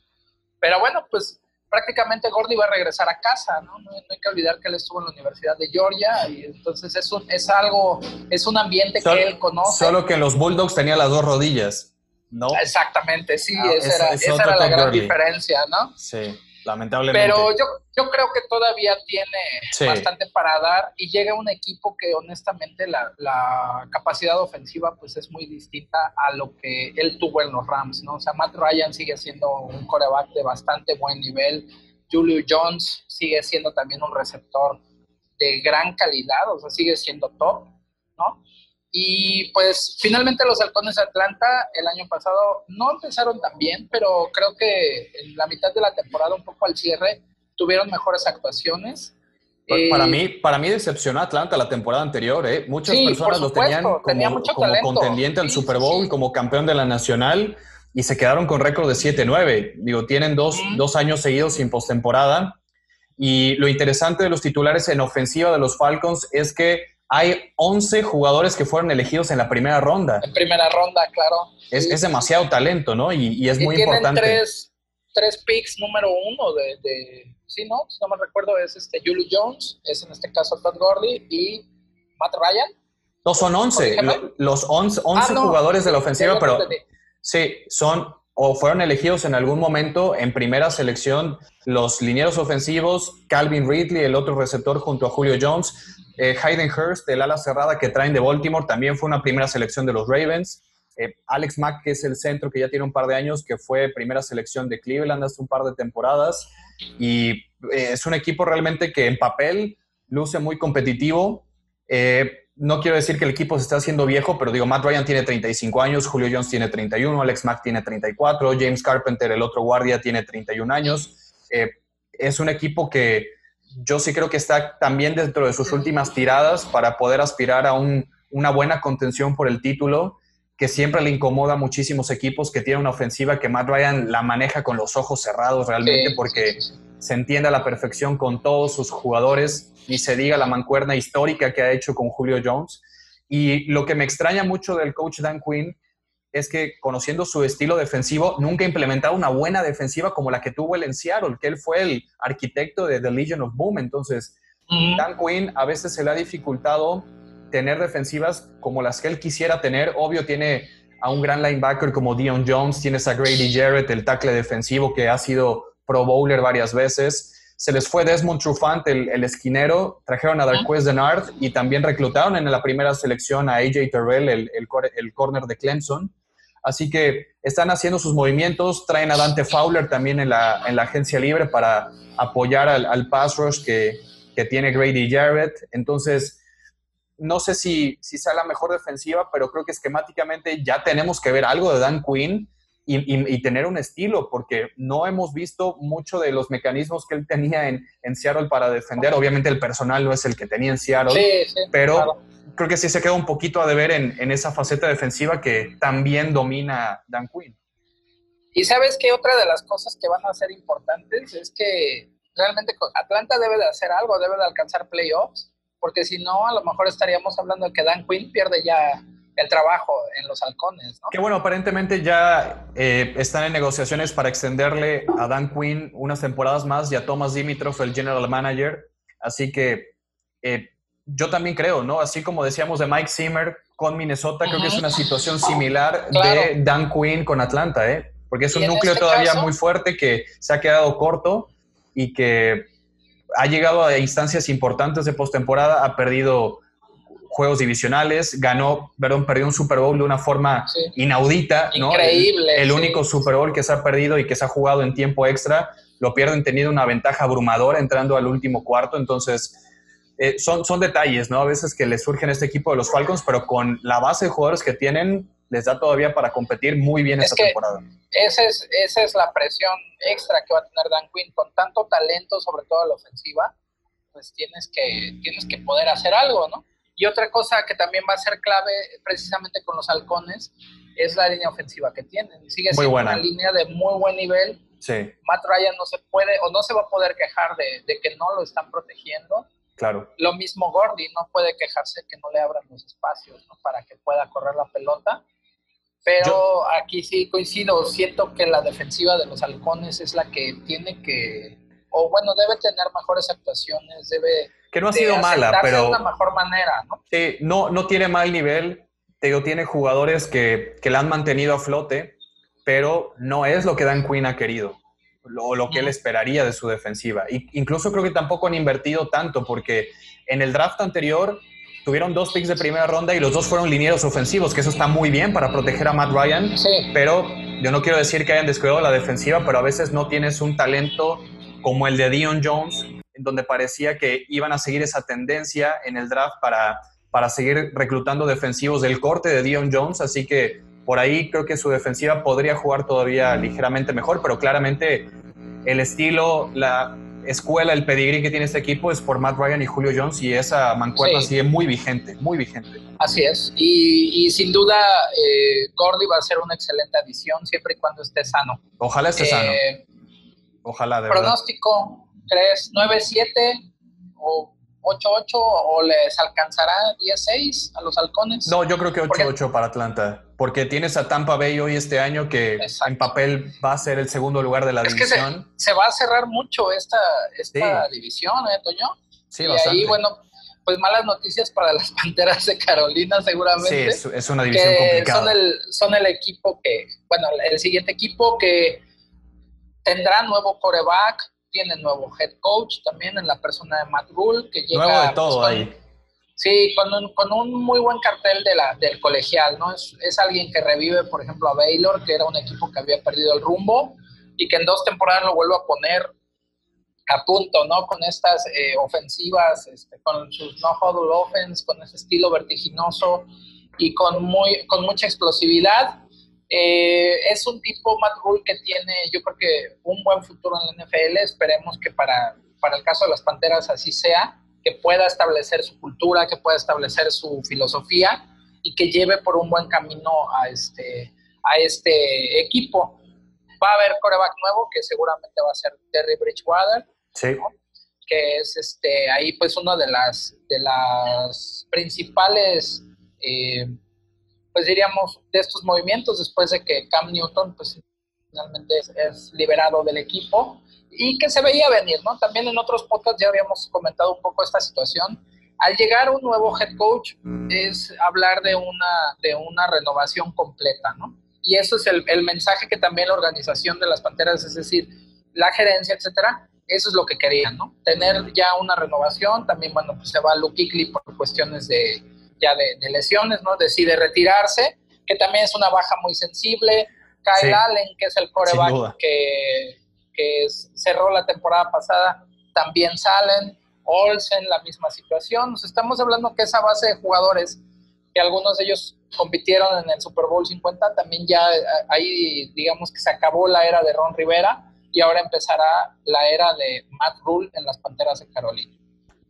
Pero bueno, pues prácticamente Gordy va a regresar a casa, ¿no? ¿no? hay que olvidar que él estuvo en la Universidad de Georgia y entonces es, un, es algo, es un ambiente que él conoce. Solo que los Bulldogs tenía las dos rodillas, ¿no? Exactamente, sí, ah, esa, era, esa era la gran diferencia, ¿no? Sí, lamentablemente. Pero yo, yo creo que todavía tiene sí. bastante para dar y llega un equipo que honestamente la, la, capacidad ofensiva pues es muy distinta a lo que él tuvo en los Rams, ¿no? O sea, Matt Ryan sigue siendo un coreback de bastante buen nivel, Julio Jones sigue siendo también un receptor de gran calidad, o sea, sigue siendo top, ¿no? Y pues finalmente los halcones de Atlanta el año pasado no empezaron tan bien, pero creo que en la mitad de la temporada, un poco al cierre, tuvieron mejores actuaciones. Para, eh, mí, para mí decepcionó Atlanta la temporada anterior. ¿eh? Muchas sí, personas lo tenían como, tenía como contendiente al sí, Super Bowl, sí, como campeón de la Nacional, y se quedaron con récord de 7-9. Digo, tienen dos, mm. dos años seguidos sin postemporada. Y lo interesante de los titulares en ofensiva de los Falcons es que hay 11 jugadores que fueron elegidos en la primera ronda. En primera ronda, claro. Es, es demasiado talento, ¿no? Y, y es y muy importante. Tres, tres picks número uno de, de sí, ¿no? Si no me recuerdo, es este Julio Jones, es en este caso Todd Gurley y Matt Ryan. No, son 11. Los 11, 11 ah, no, jugadores de la ofensiva, pero sí, son o fueron elegidos en algún momento en primera selección los linieros ofensivos, Calvin Ridley, el otro receptor junto a Julio Jones, eh, Hayden Hurst, el ala cerrada que traen de Baltimore, también fue una primera selección de los Ravens. Eh, Alex Mack, que es el centro que ya tiene un par de años, que fue primera selección de Cleveland hace un par de temporadas. Y eh, es un equipo realmente que en papel luce muy competitivo. Eh, no quiero decir que el equipo se está haciendo viejo, pero digo, Matt Ryan tiene 35 años, Julio Jones tiene 31, Alex Mack tiene 34, James Carpenter, el otro guardia, tiene 31 años. Eh, es un equipo que yo sí creo que está también dentro de sus últimas tiradas para poder aspirar a un, una buena contención por el título que siempre le incomoda a muchísimos equipos, que tiene una ofensiva que Matt Ryan la maneja con los ojos cerrados realmente sí, porque sí, sí, se entiende a la perfección con todos sus jugadores y se diga la mancuerna histórica que ha hecho con Julio Jones. Y lo que me extraña mucho del coach Dan Quinn es que conociendo su estilo defensivo, nunca ha implementado una buena defensiva como la que tuvo él en Seattle, que él fue el arquitecto de The Legion of Boom. Entonces, uh -huh. Dan Quinn a veces se le ha dificultado tener defensivas como las que él quisiera tener. Obvio, tiene a un gran linebacker como Dion Jones, tienes a Grady Jarrett, el tackle defensivo que ha sido pro bowler varias veces. Se les fue Desmond Trufant, el, el esquinero, trajeron a Darquez Denard y también reclutaron en la primera selección a AJ Terrell, el, el, el corner de Clemson. Así que están haciendo sus movimientos, traen a Dante Fowler también en la, en la agencia libre para apoyar al, al pass rush que, que tiene Grady Jarrett. Entonces, no sé si, si sea la mejor defensiva, pero creo que esquemáticamente ya tenemos que ver algo de Dan Quinn y, tener un estilo, porque no hemos visto mucho de los mecanismos que él tenía en, en Seattle para defender. Obviamente el personal no es el que tenía en Seattle, pero creo que sí se queda un poquito a deber en, en esa faceta defensiva que también domina Dan Quinn. Y sabes que otra de las cosas que van a ser importantes es que realmente Atlanta debe de hacer algo, debe de alcanzar playoffs, porque si no, a lo mejor estaríamos hablando de que Dan Quinn pierde ya el trabajo en los halcones. ¿no? Que bueno, aparentemente ya eh, están en negociaciones para extenderle a Dan Quinn unas temporadas más y a Thomas Dimitrov, el general manager. Así que eh, yo también creo, ¿no? Así como decíamos de Mike Zimmer con Minnesota, creo que es una situación similar de Dan Quinn con Atlanta, ¿eh? Porque es un núcleo este todavía muy fuerte que se ha quedado corto y que ha llegado a instancias importantes de postemporada, ha perdido juegos divisionales, ganó, perdón, perdió un Super Bowl de una forma inaudita, ¿no? Increíble. El, único Super Bowl que se ha perdido y que se ha jugado en tiempo extra, lo pierden teniendo una ventaja abrumadora entrando al último cuarto, entonces eh, son, son detalles, ¿no? A veces que le surgen a este equipo de los Falcons, pero con la base de jugadores que tienen, les da todavía para competir muy bien esta temporada. Esa es, esa es la presión extra que va a tener Dan Quinn. Con tanto talento, sobre todo en la ofensiva, pues tienes que, tienes que poder hacer algo, ¿no? Y otra cosa que también va a ser clave precisamente con los halcones es la línea ofensiva que tienen. Sigue siendo una línea de muy buen nivel. Sí. Matt Ryan no se puede o no se va a poder quejar de, de que no lo están protegiendo. Claro. Lo mismo Gordy no puede quejarse que no le abran los espacios ¿no? para que pueda correr la pelota. Pero aquí sí coincido, siento que la defensiva de los halcones es la que tiene que, o bueno, debe tener mejores actuaciones, debe... Que no ha sido mala, pero... De una mejor manera, ¿no? Sí, no, no tiene mal nivel, te digo, tiene jugadores que, que la han mantenido a flote, pero no es lo que Dan Quinn ha querido, o lo, que él esperaría de su defensiva. Y, incluso creo que tampoco han invertido tanto, porque en el draft anterior tuvieron dos picks de primera ronda y los dos fueron linieros ofensivos, que eso está muy bien para proteger a Matt Ryan. Pero yo no quiero decir que hayan descuidado la defensiva, pero a veces no tienes un talento como el de Dion Jones, en donde parecía que iban a seguir esa tendencia en el draft para, para seguir reclutando defensivos del corte de Dion Jones. Así que por ahí creo que su defensiva podría jugar todavía ligeramente mejor, pero claramente el estilo, la, escuela, el pedigrí que tiene este equipo es por Matt Ryan y Julio Jones y esa mancuerna sigue muy vigente, muy vigente. Así es. Y, sin duda, eh, Gordy va a ser una excelente adición siempre y cuando esté sano. Ojalá esté sano. Eh, Ojalá, de Pronóstico, ¿crees 9-7 o 8-8 o les alcanzará 10-6 a los halcones? No, yo creo que 8-8 para Atlanta, porque tienes a Tampa Bay hoy este año que en papel va a ser el segundo lugar de la división. Que se, va a cerrar mucho esta, esta división, ¿eh, Toño? Sí, y bastante. ahí, bueno, pues malas noticias para las Panteras de Carolina seguramente. Sí, es, una división complicada. Son el, son el equipo que, bueno, el siguiente equipo que tendrá nuevo coreback, tiene nuevo head coach también en la persona de Matt Rule, que llega... Nuevo de todo pues, ahí. Sí, con un, con un muy buen cartel de la, del colegial, ¿no? Es, es alguien que revive, por ejemplo, a Baylor, que era un equipo que había perdido el rumbo y que en dos temporadas lo vuelve a poner a punto, ¿no? Con estas eh, ofensivas, este, con sus no-huddle offense, con ese estilo vertiginoso y con, muy, con mucha explosividad. Eh, es un tipo, Matt Rule, que tiene, yo creo que un buen futuro en la NFL. Esperemos que para, para el caso de las Panteras así sea, que pueda establecer su cultura, que pueda establecer su filosofía y que lleve por un buen camino a este, a este equipo. Va a haber coreback nuevo, que seguramente va a ser Terry Bridgewater. Sí. Que es este, ahí pues una de las, de las principales eh, pues diríamos, de estos movimientos después de que Cam Newton, pues finalmente es, liberado del equipo y que se veía venir, ¿no? También en otros podcasts ya habíamos comentado un poco esta situación. Al llegar un nuevo head coach es hablar de una, de una renovación completa, ¿no? Y eso es el, el mensaje que también la organización de las Panteras, es decir, la gerencia, etcétera, eso es lo que querían, ¿no? Tener ya una renovación, también, bueno, pues se va Luke Kuechly por cuestiones de, ya de, lesiones, ¿no? Decide retirarse, que también es una baja muy sensible. Kyle Allen, que es el coreback que, que cerró la temporada pasada, también salen. Olsen, la misma situación. Nos estamos hablando que esa base de jugadores, que algunos de ellos compitieron en el Super Bowl 50, también ya eh, ahí digamos que se acabó la era de Ron Rivera y ahora empezará la era de Matt Rule en las Panteras de Carolina.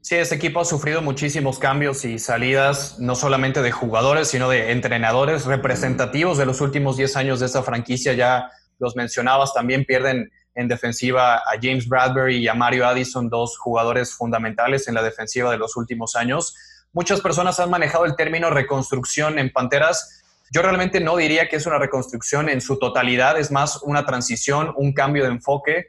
Sí, ese equipo ha sufrido muchísimos cambios y salidas, no solamente de jugadores, sino de entrenadores representativos de los últimos 10 años de esta franquicia. Ya los mencionabas, también pierden en defensiva a James Bradbury y a Mario Addison, dos jugadores fundamentales en la defensiva de los últimos años. Muchas personas han manejado el término reconstrucción en Panteras. Yo realmente no diría que es una reconstrucción en su totalidad, es más una transición, un cambio de enfoque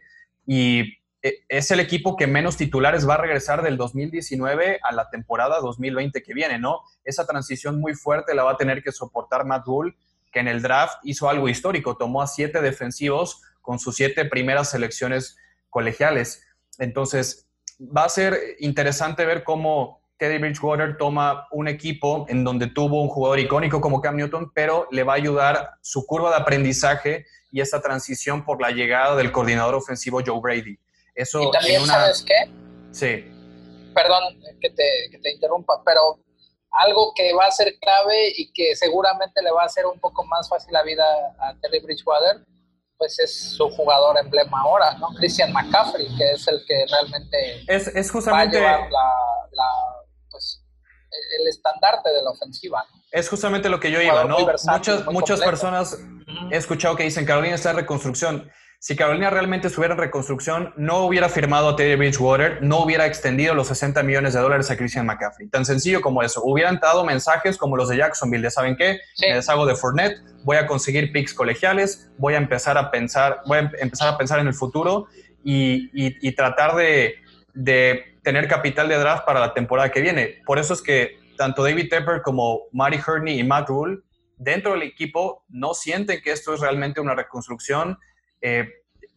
y es el equipo que menos titulares va a regresar del 2019 a la temporada 2020 que viene, ¿no? Esa transición muy fuerte la va a tener que soportar Matt Rule, que en el draft hizo algo histórico, tomó a siete defensivos con sus siete primeras selecciones colegiales. Entonces, va a ser interesante ver cómo Teddy Bridgewater toma un equipo en donde tuvo un jugador icónico como Cam Newton, pero le va a ayudar su curva de aprendizaje y esa transición por la llegada del coordinador ofensivo Joe Brady. Eso y también, ¿sabes qué? Sí. Perdón que te, que te interrumpa, pero algo que va a ser clave y que seguramente le va a hacer un poco más fácil la vida a Teddy Bridgewater pues es su jugador emblema ahora, ¿no? Christian McCaffrey, que es el que realmente es, es justamente va a llevar la, pues, el estandarte de la ofensiva. Es justamente lo que yo iba, ¿no? muchas muchas personas he escuchado que dicen Carolina está en reconstrucción. Si Carolina realmente estuviera en reconstrucción, no hubiera firmado a Teddy Bridgewater, no hubiera extendido los 60 millones de dólares a Christian McCaffrey. Tan sencillo como eso. Hubieran dado mensajes como los de Jacksonville, ¿saben qué? Me deshago de Fournette, voy a conseguir picks colegiales, voy a empezar a pensar, voy a empezar a pensar en el futuro y, tratar de, de, tener capital de draft para la temporada que viene. Por eso es que tanto David Tepper como Marty Herney y Matt Rule dentro del equipo no sienten que esto es realmente una reconstrucción eh,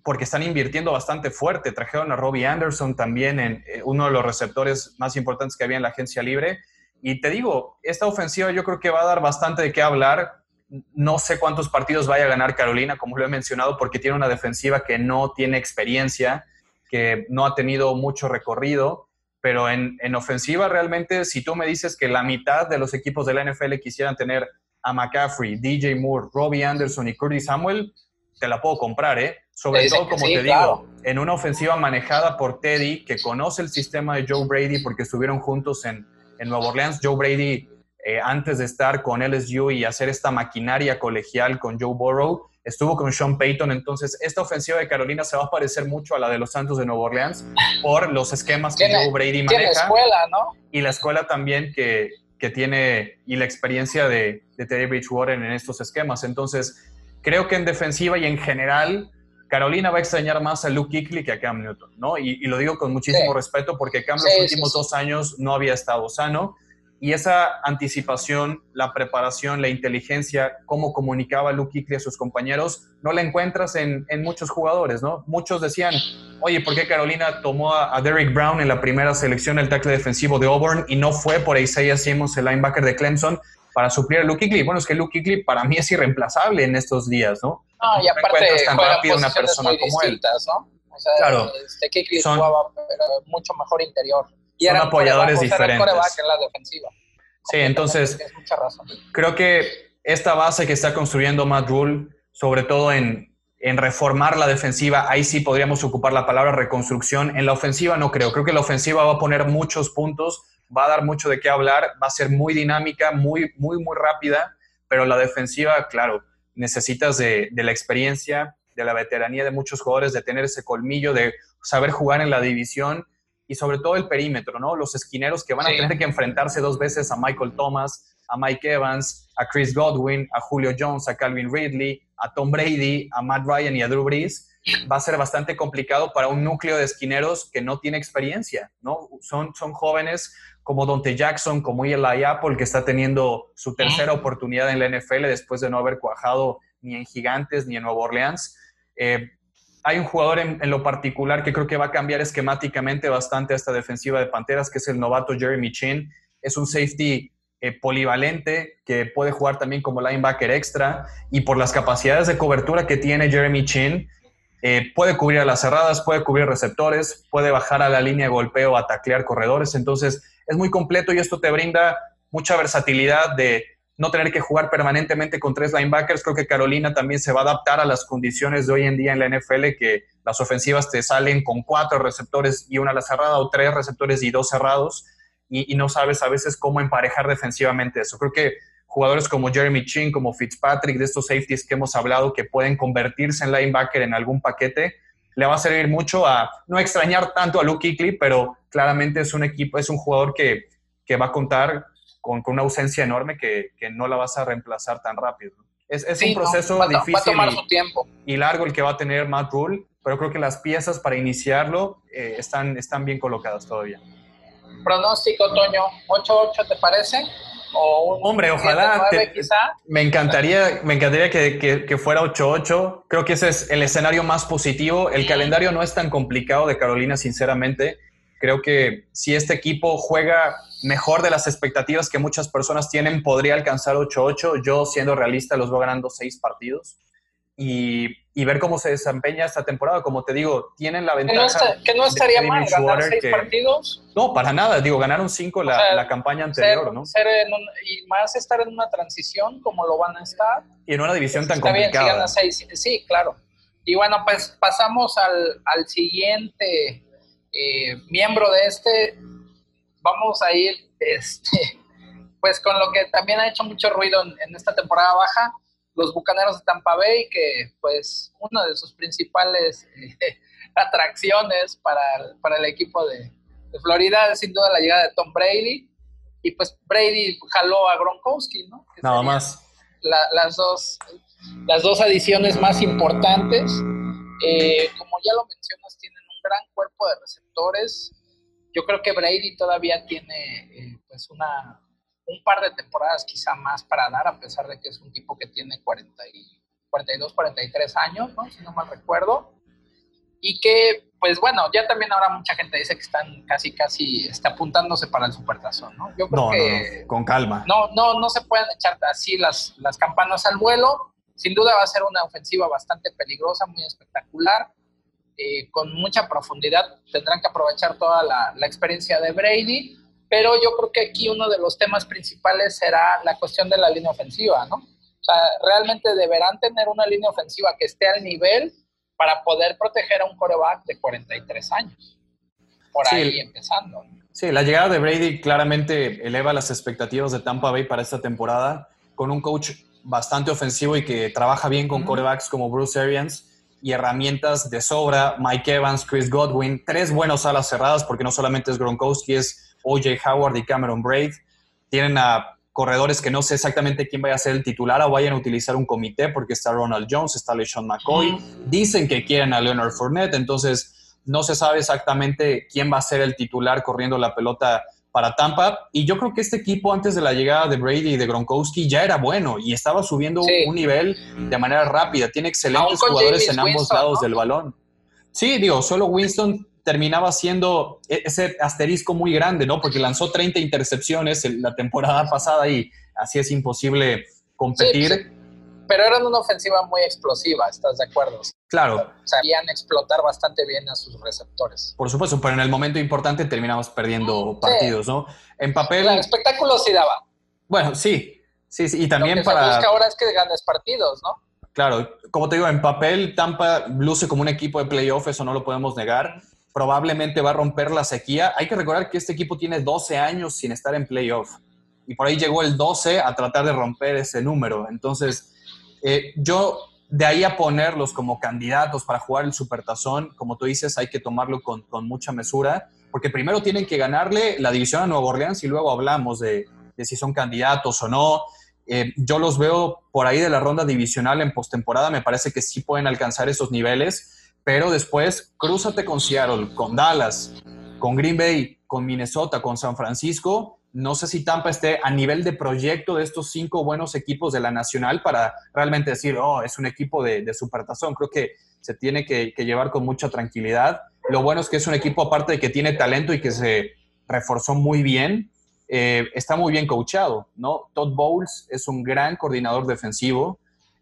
porque están invirtiendo bastante fuerte. Trajeron a Robbie Anderson también en eh, uno de los receptores más importantes que había en la agencia libre. Y te digo, esta ofensiva yo creo que va a dar bastante de qué hablar. No sé cuántos partidos vaya a ganar Carolina, como lo he mencionado, porque tiene una defensiva que no tiene experiencia, que no ha tenido mucho recorrido. Pero en, en ofensiva realmente, si tú me dices que la mitad de los equipos de la NFL quisieran tener a McCaffrey, DJ Moore, Robbie Anderson y Curtis Samuel, te la puedo comprar, ¿eh? Sobre todo, como te digo, en una ofensiva manejada por Teddy, que conoce el sistema de Joe Brady porque estuvieron juntos en, en Nueva Orleans. Joe Brady, eh, antes de estar con LSU y hacer esta maquinaria colegial con Joe Burrow, estuvo con Sean Payton. Entonces, esta ofensiva de Carolina se va a parecer mucho a la de los Santos de Nueva Orleans por los esquemas que Joe Brady maneja. Escuela, ¿no? Y la escuela también que, que tiene y la experiencia de, de Teddy Bridgewater en estos esquemas. Entonces, Creo que en defensiva y en general, Carolina va a extrañar más a Luke Kuechly que a Cam Newton, ¿no? Y, lo digo con muchísimo respeto porque Cam los últimos dos años no había estado sano y esa anticipación, la preparación, la inteligencia, cómo comunicaba Luke Kuechly a sus compañeros, no la encuentras en, muchos jugadores, ¿no? Muchos decían, oye, ¿por qué Carolina tomó a, Derrick Brown en la primera selección, el tackle defensivo de Auburn, y no fue por Isaiah Simmons, el linebacker de Clemson? Para suplir a Luke Kuechly. Bueno, es que Luke Kuechly para mí es irreemplazable en estos días, ¿no? No, y aparte no tan rápido una persona como él. ¿no? O sea, claro. Este Kuechly son, jugaba mucho mejor interior. Y son apoyadores diferentes. en la defensiva. Sí, entonces creo que esta base que está construyendo Matt Rule, sobre todo en, en reformar la defensiva, ahí sí podríamos ocupar la palabra reconstrucción. En la ofensiva no creo. Creo que la ofensiva va a poner muchos puntos va a dar mucho de qué hablar, va a ser muy dinámica, muy, muy, muy rápida, pero la defensiva, claro, necesitas de, la experiencia, de la veteranía de muchos jugadores, de tener ese colmillo, de saber jugar en la división y sobre todo el perímetro, ¿no? Los esquineros que van a tener que enfrentarse dos veces a Michael Thomas, a Mike Evans, a Chris Godwin, a Julio Jones, a Calvin Ridley, a Tom Brady, a Matt Ryan y a Drew Brees va a ser bastante complicado para un núcleo de esquineros que no tiene experiencia, ¿no? Son, son jóvenes como Dante Jackson, como Eli Apple, que está teniendo su tercera oportunidad en la NFL después de no haber cuajado ni en Gigantes ni en Nueva Orleans. Eh, hay un jugador en, lo particular que creo que va a cambiar esquemáticamente bastante esta defensiva de Panteras, que es el novato Jeremy Chin. Es un safety eh, polivalente que puede jugar también como linebacker extra y por las capacidades de cobertura que tiene Jeremy Chin, eh, puede cubrir a las cerradas, puede cubrir receptores, puede bajar a la línea de golpeo a taclear corredores. Entonces, es muy completo y esto te brinda mucha versatilidad de no tener que jugar permanentemente con tres linebackers. Creo que Carolina también se va a adaptar a las condiciones de hoy en día en la NFL, que las ofensivas te salen con cuatro receptores y una a la cerrada, o tres receptores y dos cerrados, y, no sabes a veces cómo emparejar defensivamente eso. Creo que jugadores como Jeremy Chin, como Fitzpatrick, de estos safeties que hemos hablado, que pueden convertirse en linebacker en algún paquete, le va a servir mucho a no extrañar tanto a Luke Kuechly, pero claramente es un equipo, es un jugador que, que va a contar con, una ausencia enorme que, no la vas a reemplazar tan rápido. Es, un proceso difícil y, largo el que va a tener Matt Rule, pero creo que las piezas para iniciarlo eh, están, están bien colocadas todavía. Pronóstico, Toño, 8-8, ¿te parece? O Hombre, ojalá. Me encantaría, me encantaría que, que fuera 8-8. Creo que ese es el escenario más positivo. El calendario no es tan complicado de Carolina, sinceramente. Creo que si este equipo juega mejor de las expectativas que muchas personas tienen, podría alcanzar 8-8. Yo, siendo realista, los veo ganando seis partidos. Y, y, ver cómo se desempeña esta temporada. Como te digo, tienen la ventaja. Que no, estaría mal ganar seis partidos. No, para nada. Digo, ganaron cinco la, la campaña anterior, ¿no? y más estar en una transición como lo van a estar. Y en una división tan complicada. seis, sí, claro. Y bueno, pues pasamos al, al siguiente eh, miembro de este, vamos a ir este, pues con lo que también ha hecho mucho ruido en, esta temporada baja, los Bucaneros de Tampa Bay, que pues una de sus principales eh, atracciones para, para, el equipo de, Florida es sin duda la llegada de Tom Brady. Y pues Brady jaló a Gronkowski, ¿no? Nada más. las, dos, las dos adiciones más importantes. Eh, como ya lo mencionas, tienen gran cuerpo de receptores. Yo creo que Brady todavía tiene eh, pues una, un par de temporadas quizá más para dar, a pesar de que es un tipo que tiene 40 y, 42, 43 años, ¿no? si no mal recuerdo. Y que, pues bueno, ya también ahora mucha gente dice que están casi, casi está apuntándose para el supertazón, ¿no? Yo creo que... con calma. No, no, no se pueden echar así las, las campanas al vuelo. Sin duda va a ser una ofensiva bastante peligrosa, muy espectacular. Eh, con mucha profundidad, tendrán que aprovechar toda la, experiencia de Brady, pero yo creo que aquí uno de los temas principales será la cuestión de la línea ofensiva, ¿no? O sea, realmente deberán tener una línea ofensiva que esté al nivel para poder proteger a un coreback de 43 años. Por ahí empezando. Sí, la llegada de Brady claramente eleva las expectativas de Tampa Bay para esta temporada, con un coach bastante ofensivo y que trabaja bien con corebacks como Bruce Arians y herramientas de sobra. Mike Evans, Chris Godwin, tres buenos alas cerradas, porque no solamente es Gronkowski, es OJ Howard y Cameron Braid. Tienen a corredores que no sé exactamente quién vaya a ser el titular o vayan a utilizar un comité, porque está Ronald Jones, está LeSean McCoy. Dicen que quieren a Leonard Fournette, entonces no se sabe exactamente quién va a ser el titular corriendo la pelota para Tampa. Y yo creo que este equipo antes de la llegada de Brady y de Gronkowski ya era bueno y estaba subiendo un nivel de manera rápida. Tiene excelentes jugadores en ambos lados del balón. Sí, digo, solo Winston terminaba siendo e-, ese asterisco muy grande, ¿no? Porque lanzó 30 intercepciones la temporada pasada y así es imposible competir pero eran una ofensiva muy explosiva, ¿estás de acuerdo? Claro. Sabían explotar bastante bien a sus receptores. Por supuesto, pero en el momento importante terminamos perdiendo partidos, ¿no? En papel... El espectáculo sí daba. Bueno, sí, sí, sí. Y también para... Lo que busca ahora es que ganes partidos, ¿no? Claro, como te digo, en papel Tampa luce como un equipo de playoff, eso no lo podemos negar. Probablemente va a romper la sequía. Hay que recordar que este equipo tiene 12 años sin estar en playoff. Y por ahí llegó el 12 a tratar de romper ese número. Entonces, eh, yo de ahí a ponerlos como candidatos para jugar el Supertazón, como tú dices, hay que tomarlo con, mucha mesura, porque primero tienen que ganarle la división a Nueva Orleans y luego hablamos de, si son candidatos o no. Eh, yo los veo por ahí de la ronda divisional en postemporada, me parece que sí pueden alcanzar esos niveles, pero después crúzate con Seattle, con Dallas, con Green Bay, con Minnesota, con San Francisco no sé si Tampa esté a nivel de proyecto de estos cinco buenos equipos de la Nacional para realmente decir, oh, es un equipo de, de supertazón. Creo que se tiene que, llevar con mucha tranquilidad. Lo bueno es que es un equipo, aparte de que tiene talento y que se reforzó muy bien, eh, está muy bien coachado, ¿no? Todd Bowles es un gran coordinador defensivo.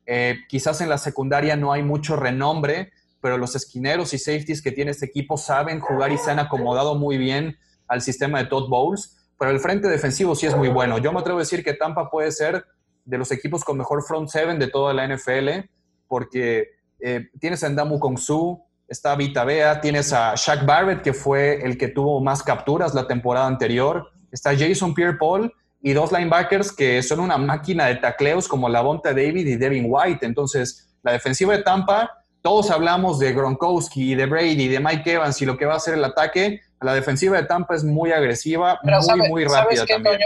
Eh, quizás en la secundaria no hay mucho renombre, pero los esquineros y safeties que tiene este equipo saben jugar y se han acomodado muy bien al sistema de Todd Bowles, pero el frente defensivo sí es muy bueno. Yo me atrevo a decir que Tampa puede ser de los equipos con mejor front seven de toda la NFL, porque eh, tienes a Ndamu Kongsu, está Vita Bea, tienes a Shaq Barrett, que fue el que tuvo más capturas la temporada anterior, está Jason Pierre-Paul y dos linebackers que son una máquina de tacleos como Lavonta David y Devin White. Entonces, la defensiva de Tampa, todos hablamos de Gronkowski, de Brady, de Mike Evans y lo que va a hacer el ataque. La defensiva de Tampa es muy agresiva, muy, muy rápida también.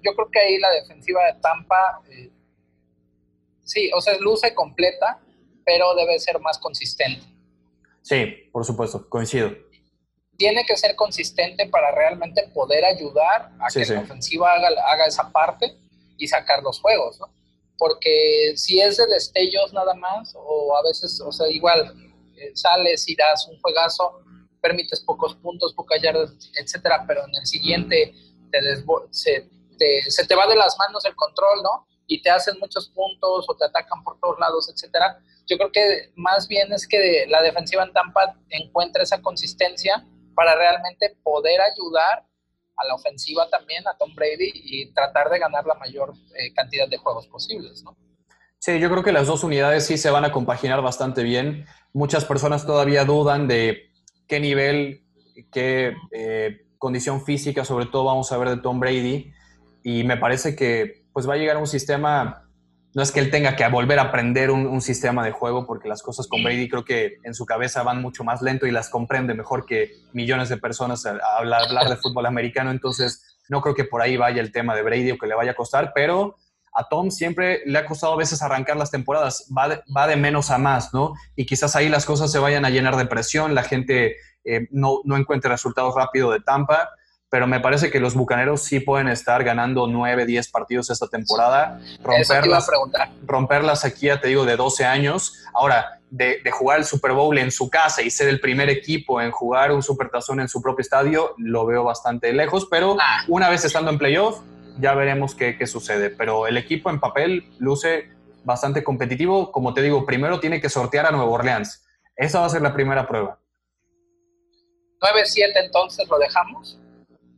Yo creo que ahí la defensiva de Tampa, eh, sí, o sea, luce completa, pero debe ser más consistente. Sí, por supuesto, coincido. Tiene que ser consistente para realmente poder ayudar a que la ofensiva haga, haga, esa parte y sacar los juegos, ¿no? Porque si es de destellos nada más, o a veces, o sea, igual eh, sales y das un juegazo, permites pocos puntos, pocas yardas, etcétera, pero en el siguiente te se, te, se te va de las manos el control, ¿no? Y te hacen muchos puntos o te atacan por todos lados, etcétera yo creo que más bien es que la defensiva en Tampa encuentra esa consistencia para realmente poder ayudar a la ofensiva también, a Tom Brady, y tratar de ganar la mayor eh, cantidad de juegos posibles, ¿no? Sí, yo creo que las dos unidades sí se van a compaginar bastante bien. Muchas personas todavía dudan de qué nivel, qué eh, condición física, sobre todo, vamos a ver de Tom Brady. Y me parece que pues va a llegar un sistema no es que él tenga que volver a aprender un, sistema de juego, porque las cosas con Brady creo que en su cabeza van mucho más lento y las comprende mejor que millones de personas a, hablar, de fútbol americano. Entonces, no creo que por ahí vaya el tema de Brady o que le vaya a costar, pero a Tom siempre le ha costado a veces arrancar las temporadas, va de, va de menos a más, ¿no? Y quizás ahí las cosas se vayan a llenar de presión, la gente eh, no, no encuentre resultados rápido de Tampa pero me parece que los Bucaneros sí pueden estar ganando 9, 10 partidos esta temporada. Romperlas, romper la sequía, te digo, de 12 años. Ahora, de, jugar el Super Bowl en su casa y ser el primer equipo en jugar un Supertazón en su propio estadio, lo veo bastante lejos, pero ah. una vez estando en playoff, ya veremos qué, qué sucede. Pero el equipo en papel luce bastante competitivo. Como te digo, primero tiene que sortear a Nueva Orleans. Esa va a ser la primera prueba. 9-7 entonces lo dejamos.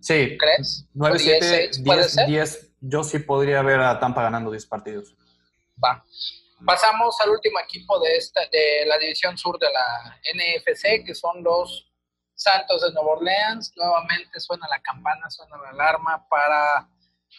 Sí. ¿Crees? 9, 7, 10, 10, Yo sí podría ver a Tampa ganando 10 partidos. Va. Pasamos al último equipo de, esta, de la división sur de la NFC, que son los Santos de Nueva Orleans. Nuevamente suena la campana, suena la alarma para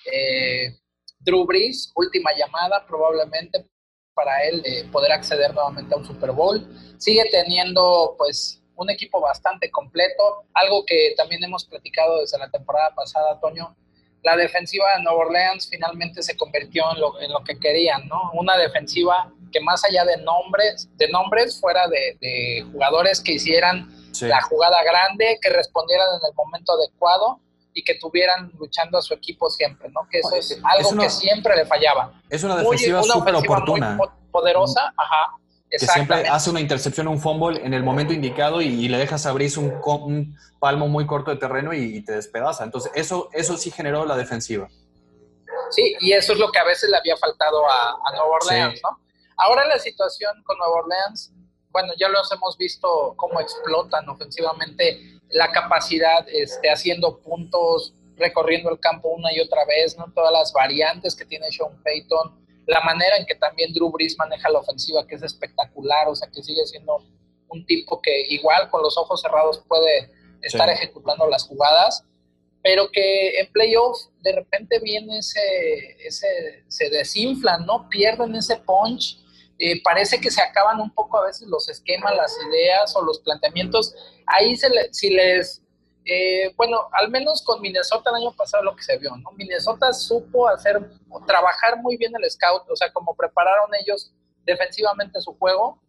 eh, Drew Brees. Última llamada, probablemente para él de poder acceder nuevamente a un Super Bowl. Sigue teniendo, pues, un equipo bastante completo, algo que también hemos platicado desde la temporada pasada, Toño. La defensiva de Nueva Orleans finalmente se convirtió en lo, en lo que querían, ¿no? Una defensiva que más allá de nombres, de nombres fuera de, jugadores que hicieran la jugada grande, que respondieran en el momento adecuado y que tuvieran luchando a su equipo siempre, ¿no? Que eso es, algo que siempre le fallaba. Es una defensiva súper oportuna. Muy poderosa, ajá que siempre hace una intercepción, un fumble en el momento indicado y, le dejas abrir un, un, palmo muy corto de terreno y, te despedaza. Entonces, eso, eso sí generó la defensiva. Sí, y eso es lo que a veces le había faltado a, a Nueva Orleans, ¿no? Ahora la situación con Nueva Orleans, bueno, ya los hemos visto cómo explotan ofensivamente la capacidad, este, haciendo puntos, recorriendo el campo una y otra vez, ¿no? Todas las variantes que tiene Sean Payton, la manera en que también Drew Brees maneja la ofensiva, que es espectacular, o sea, que sigue siendo un tipo que igual con los ojos cerrados puede estar ejecutando las jugadas, pero que en playoffs de repente viene ese, ese se desinflan, ¿no? Pierden ese punch, eh, parece que se acaban un poco a veces los esquemas, las ideas o los planteamientos. Ahí se si les eh, bueno, al menos con Minnesota el año pasado lo que se vio, ¿no? Minnesota supo hacer, trabajar muy bien el scout, o sea, como prepararon ellos defensivamente su juego,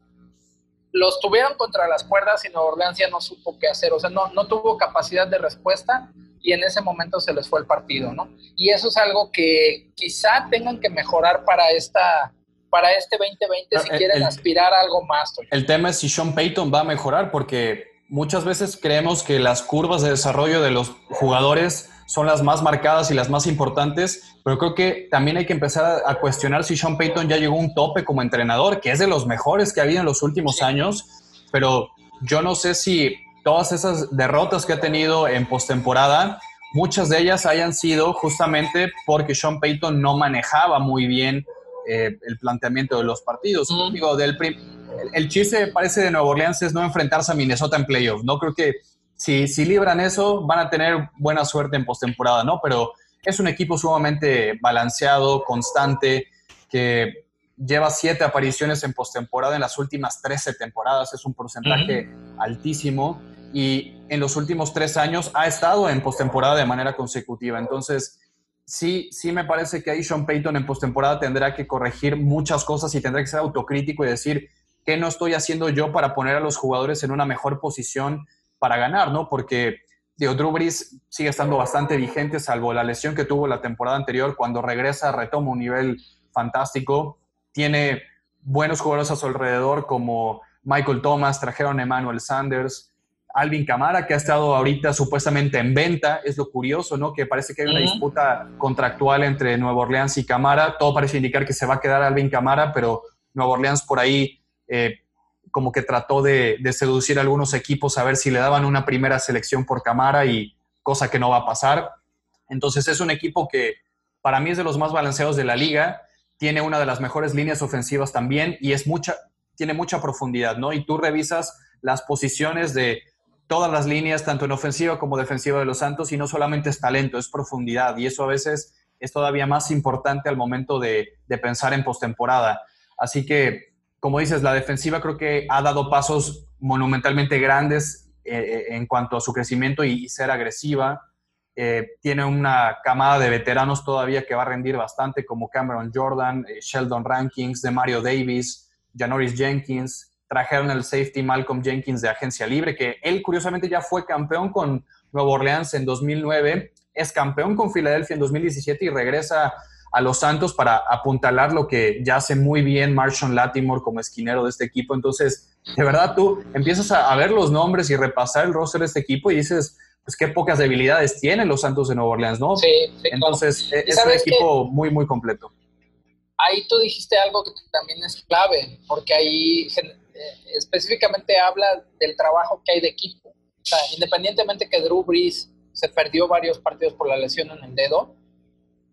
los tuvieron contra las cuerdas y Nueva Orleans ya no supo qué hacer, o sea, no, no tuvo capacidad de respuesta y en ese momento se les fue el partido, ¿no? Y eso es algo que quizá tengan que mejorar para esta para este 2020 si quieren aspirar a algo más. El tema es si Sean Payton va a mejorar porque muchas veces creemos que las curvas de desarrollo de los jugadores son las más marcadas y las más importantes, pero creo que también hay que empezar a, cuestionar si Sean Payton ya llegó a un tope como entrenador, que es de los mejores que ha habido en los últimos años, pero yo no sé si todas esas derrotas que ha tenido en postemporada, muchas de ellas hayan sido justamente porque Sean Payton no manejaba muy bien eh, el planteamiento de los partidos. Digo, del el, chiste parece de Nueva Orleans es no enfrentarse a Minnesota en playoff. No creo que si, si libran eso, van a tener buena suerte en postemporada, ¿no? Pero es un equipo sumamente balanceado, constante, que lleva siete apariciones en postemporada en las últimas 13 temporadas. Es un porcentaje altísimo y en los últimos tres años ha estado en postemporada de manera consecutiva. Entonces, sí, sí me parece que ahí Sean Payton en postemporada tendrá que corregir muchas cosas y tendrá que ser autocrítico y decir qué no estoy haciendo yo para poner a los jugadores en una mejor posición para ganar, ¿no? Porque Digo, Drew Brees sigue estando bastante vigente, salvo la lesión que tuvo la temporada anterior. Cuando regresa, retoma un nivel fantástico. Tiene buenos jugadores a su alrededor, como Michael Thomas, trajeron a Emmanuel Sanders, Alvin Camara, que ha estado ahorita supuestamente en venta. Es lo curioso, ¿no? Que parece que hay una disputa contractual entre Nueva Orleans y Camara. Todo parece indicar que se va a quedar Alvin Camara, pero Nueva Orleans por ahí eh, como que trató de, seducir a algunos equipos a ver si le daban una primera selección por Camara y cosa que no va a pasar. Entonces es un equipo que para mí es de los más balanceados de la liga, tiene una de las mejores líneas ofensivas también y es mucha, tiene mucha profundidad, ¿no? Y tú revisas las posiciones de todas las líneas, tanto en ofensiva como defensiva de los Santos, y no solamente es talento, es profundidad, y eso a veces es todavía más importante al momento de, de pensar en postemporada. Así que como dices, la defensiva creo que ha dado pasos monumentalmente grandes eh, eh, en cuanto a su crecimiento y, ser agresiva. Eh, tiene una camada de veteranos todavía que va a rendir bastante, como Cameron Jordan, Sheldon Rankings, de Mario Davis, Janoris Jenkins. Trajeron el safety Malcolm Jenkins de Agencia Libre, que él curiosamente ya fue campeón con Nueva Orleans en 2009, es campeón con Filadelfia en 2017 y regresa a los Santos para apuntalar lo que ya hace muy bien Marshall Latimore como esquinero de este equipo. Entonces, de verdad, tú empiezas a, ver los nombres y repasar el roster de este equipo y dices, pues qué pocas debilidades tienen los Santos de Nueva Orleans, ¿no? Sí, Entonces, e, es un equipo muy, muy completo. Ahí tú dijiste algo que también es clave, porque ahí eh, específicamente habla del trabajo que hay de equipo. O sea, independientemente que Drew Brees se perdió varios partidos por la lesión en el dedo,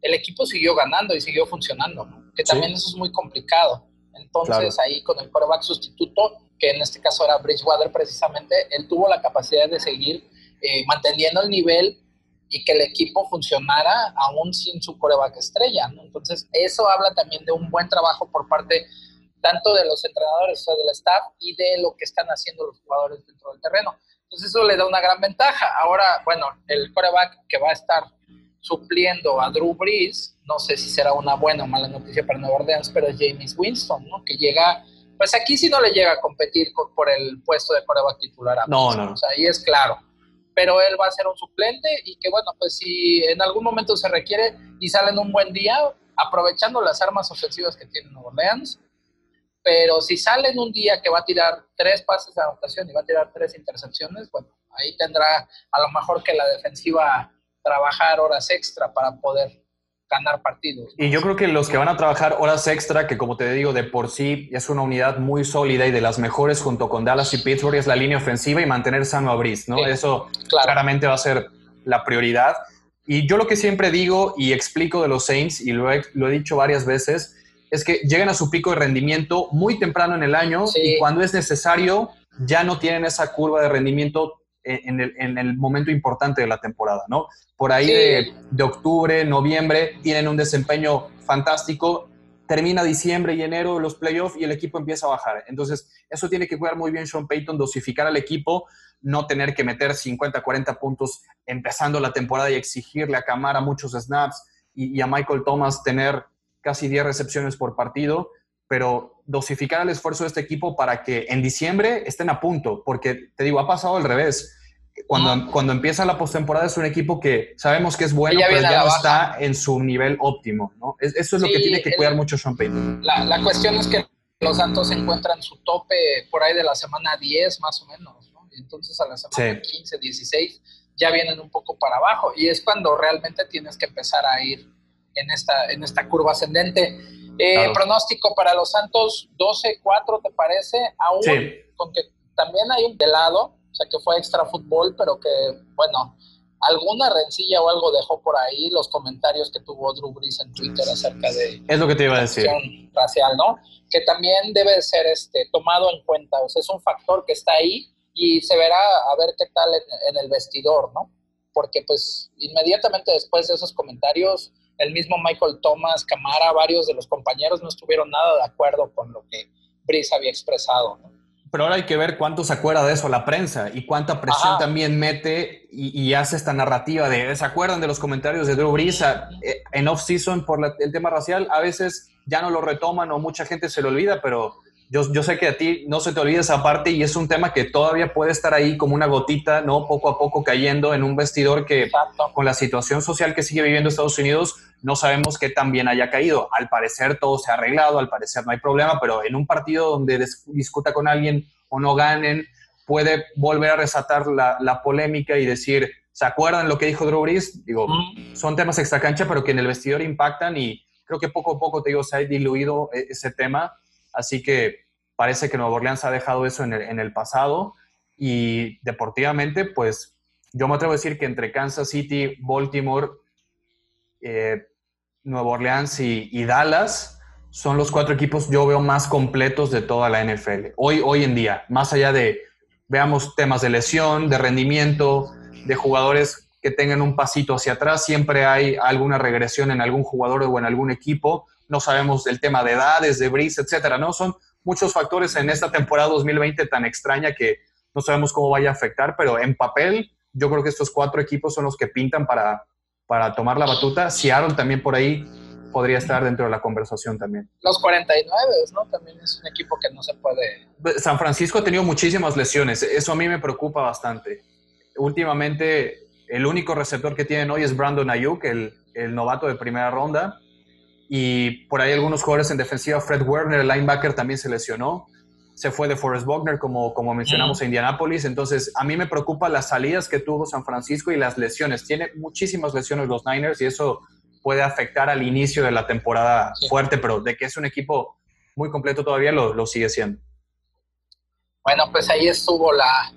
el equipo siguió ganando y siguió funcionando, que también eso es muy complicado. Entonces ahí con el quarterback sustituto, que en este caso era Bridgewater precisamente, él tuvo la capacidad de seguir eh, manteniendo el nivel y que el equipo funcionara aún sin su coreback estrella. Entonces eso habla también de un buen trabajo por parte tanto de los entrenadores, o sea, del staff y de lo que están haciendo los jugadores dentro del terreno. Entonces eso le da una gran ventaja. Ahora, bueno, el coreback que va a estar supliendo a Drew Brees, no sé si será una buena o mala noticia para Nueva Orleans, pero es James Winston, ¿no? Que llega, pues aquí sí no le llega a competir por el puesto de coreback titular. A no, no. O sea, ahí es claro. Pero él va a ser un suplente y que, bueno, pues si en algún momento se requiere y sale en un buen día, aprovechando las armas ofensivas que tiene Nueva Orleans, pero si sale en un día que va a tirar tres pases de anotación y va a tirar tres intercepciones, bueno, ahí tendrá a lo mejor que la defensiva trabajar horas extra para poder ganar partidos. Y yo creo que los que van a trabajar horas extra, que como te digo, de por sí es una unidad muy sólida y de las mejores junto con Dallas y Pittsburgh, es la línea ofensiva y mantener sano a Brice, ¿no? Eso claramente va a ser la prioridad. Y yo lo que siempre digo y explico de los Saints, y lo he, lo he dicho varias veces, es que llegan a su pico de rendimiento muy temprano en el año y cuando es necesario ya no tienen esa curva de rendimiento en el, en el, momento importante de la temporada, ¿no? Por ahí de, de, octubre, noviembre, tienen un desempeño fantástico, termina diciembre y enero los playoffs y el equipo empieza a bajar. Entonces, eso tiene que cuidar muy bien Sean Payton, dosificar al equipo, no tener que meter 50, 40 puntos empezando la temporada y exigirle a Camara muchos snaps y, y a Michael Thomas tener casi 10 recepciones por partido, pero dosificar el esfuerzo de este equipo para que en diciembre estén a punto, porque te digo, ha pasado al revés cuando, cuando empieza la postemporada es un equipo que sabemos que es bueno, pero ya no está en su nivel óptimo, ¿no? eso es lo que tiene que cuidar mucho Sean Payton. La, la, cuestión es que los Santos encuentran su tope por ahí de la semana 10 más o menos, ¿no? Entonces a la semana 15, 16 ya vienen un poco para abajo y es cuando realmente tienes que empezar a ir en esta, en esta curva ascendente. Eh, Pronóstico para los Santos 12-4, ¿te parece? Aún con que también hay un de lado, o sea, que fue extra fútbol, pero que, bueno, alguna rencilla o algo dejó por ahí los comentarios que tuvo Drew Brees en Twitter acerca de... Es lo que te iba a decir. Racial, ¿no? Que también debe ser este, tomado en cuenta, o sea, es un factor que está ahí y se verá a ver qué tal en, el vestidor, ¿no? Porque pues inmediatamente después de esos comentarios, el mismo Michael Thomas, Camara, varios de los compañeros no estuvieron nada de acuerdo con lo que Brice había expresado, ¿no? Pero ahora hay que ver cuánto se acuerda de eso la prensa y cuánta presión también mete y, hace esta narrativa de, ¿se acuerdan de los comentarios de Drew Brees eh, en off-season por el tema racial? A veces ya no lo retoman o mucha gente se lo olvida, pero yo, yo, sé que a ti no se te olvida esa parte y es un tema que todavía puede estar ahí como una gotita, ¿no? Poco a poco cayendo en un vestidor que con la situación social que sigue viviendo Estados Unidos, no sabemos qué tan bien haya caído. Al parecer todo se ha arreglado, al parecer no hay problema, pero en un partido donde discuta con alguien o no ganen, puede volver a resatar la, la polémica y decir, ¿se acuerdan lo que dijo Drew Brees? Digo, son temas extra cancha, pero que en el vestidor impactan y creo que poco a poco, te digo, se ha diluido e-, ese tema Así que parece que Nueva Orleans ha dejado eso en el, pasado y deportivamente, pues yo me atrevo a decir que entre Kansas City, Baltimore, eh, Nueva Orleans y, Dallas son los cuatro equipos yo veo más completos de toda la NFL. Hoy, hoy en día, más allá de, veamos temas de lesión, de rendimiento, de jugadores que tengan un pasito hacia atrás, siempre hay alguna regresión en algún jugador o en algún equipo no sabemos el tema de edades, de bris, etcétera, ¿no? Son muchos factores en esta temporada 2020 tan extraña que no sabemos cómo vaya a afectar, pero en papel yo creo que estos cuatro equipos son los que pintan para, para tomar la batuta. Seattle también por ahí podría estar dentro de la conversación también. Los 49, ¿no? También es un equipo que no se puede... San Francisco ha tenido muchísimas lesiones, eso a mí me preocupa bastante. Últimamente, el único receptor que tienen hoy es Brandon Ayuk, el, el novato de primera ronda y por ahí algunos jugadores en defensiva, Fred Werner, el linebacker, también se lesionó. Se fue de Forrest Buckner, como, como mencionamos, a Indianapolis. Entonces, a mí me preocupa las salidas que tuvo San Francisco y las lesiones. Tiene muchísimas lesiones los Niners y eso puede afectar al inicio de la temporada fuerte, pero de que es un equipo muy completo todavía lo, lo sigue siendo. Bueno, pues ahí estuvo la,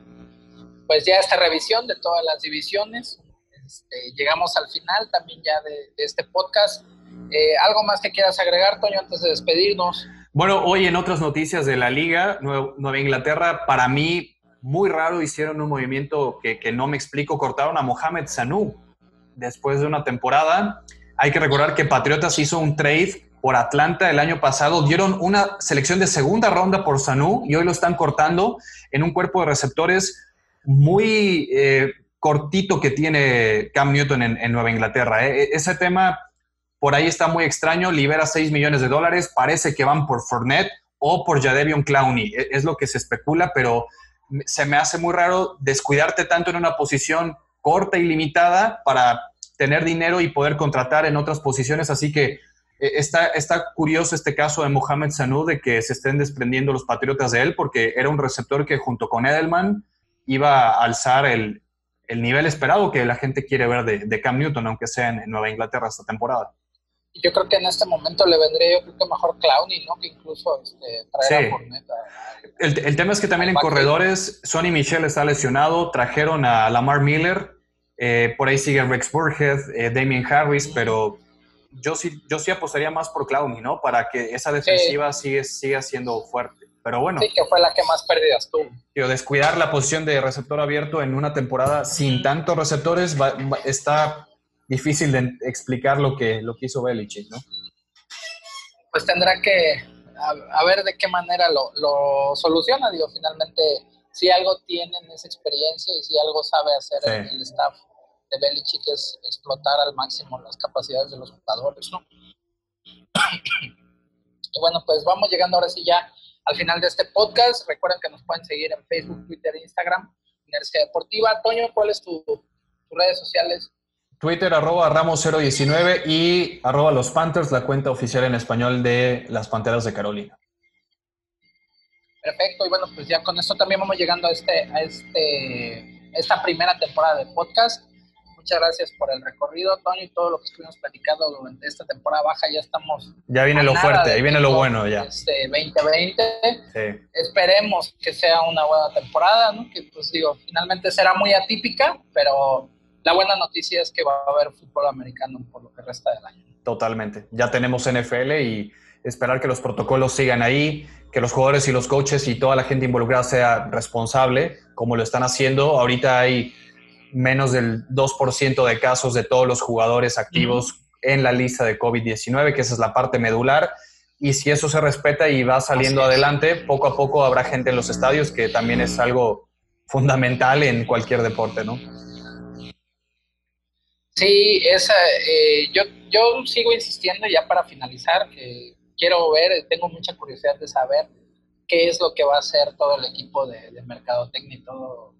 pues ya esta revisión de todas las divisiones. Este, llegamos al final también ya de, de este podcast. Eh, ¿Algo más que quieras agregar, Toño, antes de despedirnos? Bueno, hoy en otras noticias de la liga, Nueva Inglaterra, para mí, muy raro, hicieron un movimiento que, que no me explico, cortaron a Mohamed Sanu después de una temporada. Hay que recordar que Patriotas hizo un trade por Atlanta el año pasado, dieron una selección de segunda ronda por Sanu y hoy lo están cortando en un cuerpo de receptores muy eh, cortito que tiene Cam Newton en, Nueva Inglaterra. E, e, ese tema por ahí está muy extraño, libera 6 millones de dólares, parece que van por Fournette o por Jadevion Clowney, e, es lo que se especula, pero se me hace muy raro descuidarte tanto en una posición corta y limitada para tener dinero y poder contratar en otras posiciones, así que e, Está, está, curioso este caso de Mohamed Sanu, de que se estén desprendiendo los Patriotas de él, porque era un receptor que junto con Edelman iba a alzar el, nivel esperado que la gente quiere ver de, Cam Newton, aunque sea en Nueva Inglaterra esta temporada yo creo que en este momento le vendría yo creo que mejor Clowny, ¿no? Que incluso este, traer a El, el, tema es que también en corredores, Sonny Michel está lesionado, trajeron a Lamar Miller, eh, por ahí sigue Rex Burhead, eh, Damien Harris, pero yo sí, yo sí apostaría más por Clowny, ¿no? Para que esa defensiva siga, siga siendo fuerte. Pero bueno. Sí, que fue la que más pérdidas tuvo. descuidar la posición de receptor abierto en una temporada sin tantos receptores está difícil de explicar lo que, lo que hizo Belichick, ¿no? Pues tendrá que a, ver de qué manera lo, lo, soluciona. Digo, finalmente, si algo tienen esa experiencia y si algo sabe hacer el, staff de Belichick es explotar al máximo las capacidades de los jugadores, ¿no? y bueno, pues vamos llegando ahora sí ya al final de este podcast. Recuerden que nos pueden seguir en Facebook, Twitter Instagram, Universidad Deportiva. Toño, ¿cuáles son tus redes sociales? Twitter arroba Ramos019 y arroba los Panthers, la cuenta oficial en español de las Panteras de Carolina. Perfecto, y bueno, pues ya con esto también vamos llegando a este, a este, esta primera temporada de podcast. Muchas gracias por el recorrido, Toño, y todo lo que estuvimos platicando durante esta temporada baja. Ya estamos. Ya viene lo fuerte, ahí viene lo bueno ya. Este 2020. Sí. Esperemos que sea una buena temporada, ¿no? Que, pues digo, finalmente será muy atípica, pero la buena noticia es que va a haber fútbol americano por lo que resta del año. Totalmente. Ya tenemos NFL y esperar que los protocolos sigan ahí, que los jugadores y los coaches y toda la gente involucrada sea responsable, como lo están haciendo. Ahorita hay menos del 2% de casos de todos los jugadores activos en la lista de COVID-19, que esa es la parte medular. Y si eso se respeta y va saliendo adelante, poco a poco habrá gente en los estadios, que también es algo fundamental en cualquier deporte, ¿no? Sí, esa, eh, yo, yo sigo insistiendo ya para finalizar, que quiero ver, tengo mucha curiosidad de saber qué es lo que va a hacer todo el equipo de, de mercadotecnia y todo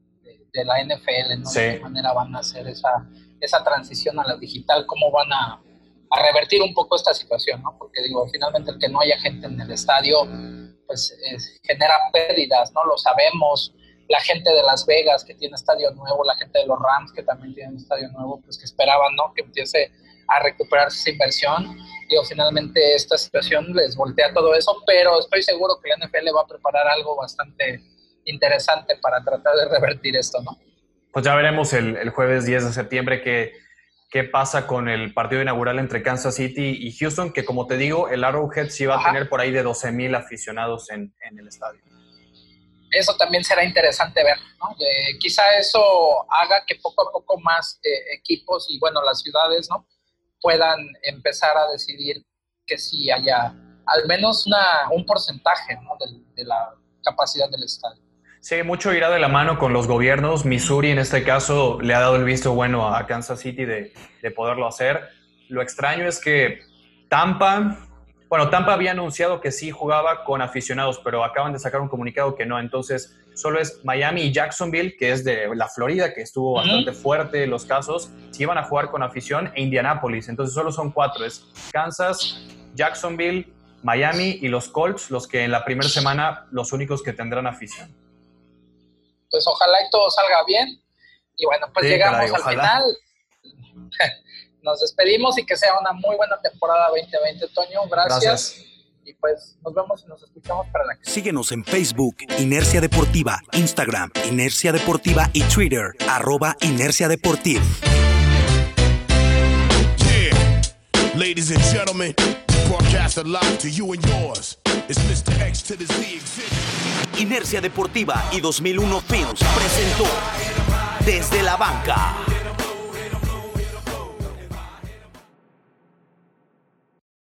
de, la NFL, ¿no? De qué manera van a hacer esa, esa transición a la digital, cómo van a, a, revertir un poco esta situación, ¿no? Porque digo, finalmente el que no haya gente en el estadio, pues genera pérdidas, ¿no? Lo sabemos, la gente de Las Vegas que tiene estadio nuevo, la gente de los Rams que también tienen estadio nuevo, pues que esperaban, ¿no? Que empiece a recuperarse esa inversión. Digo, finalmente esta situación les voltea todo eso, pero estoy seguro que la NFL va a preparar algo bastante interesante para tratar de revertir esto, ¿no? Pues ya veremos el, jueves 10 de septiembre qué, qué pasa con el partido inaugural entre Kansas City y Houston, que como te digo, el Arrowhead sí va a tener por ahí de 12 mil aficionados en, en, el estadio. Eso también será interesante ver, ¿no? quizá eso haga que poco a poco más eh, equipos y, bueno, las ciudades, ¿no? Puedan empezar a decidir que sí haya al menos una, un porcentaje ¿no? de la capacidad del estadio. Sí, mucho irá de la mano con los gobiernos. Missouri en este caso le ha dado el visto bueno a Kansas City de, de poderlo hacer. Lo extraño es que Tampa, bueno, Tampa había anunciado que sí jugaba con aficionados, pero acaban de sacar un comunicado que no. Entonces, solo es Miami y Jacksonville, que es de la Florida, que estuvo bastante fuerte los casos, si iban a jugar con afición, e Indianapolis. Entonces, solo son cuatro: es Kansas, Jacksonville, Miami y los Colts, los que en la primera semana, los únicos que tendrán afición pues ojalá y todo salga bien. Y bueno, pues llegamos al final. Nos despedimos y que sea una muy buena temporada 2020, Toño. Gracias. Y pues nos vemos y nos escuchamos para la que Síguenos en Facebook, Inercia Deportiva, Instagram, Inercia Deportiva y Twitter, arroba Inercia Deportiva. Ladies and gentlemen, broadcast live to you and yours. It's Mr. X to the Z Inercia Deportiva y 2001 Films presentó Desde la Banca.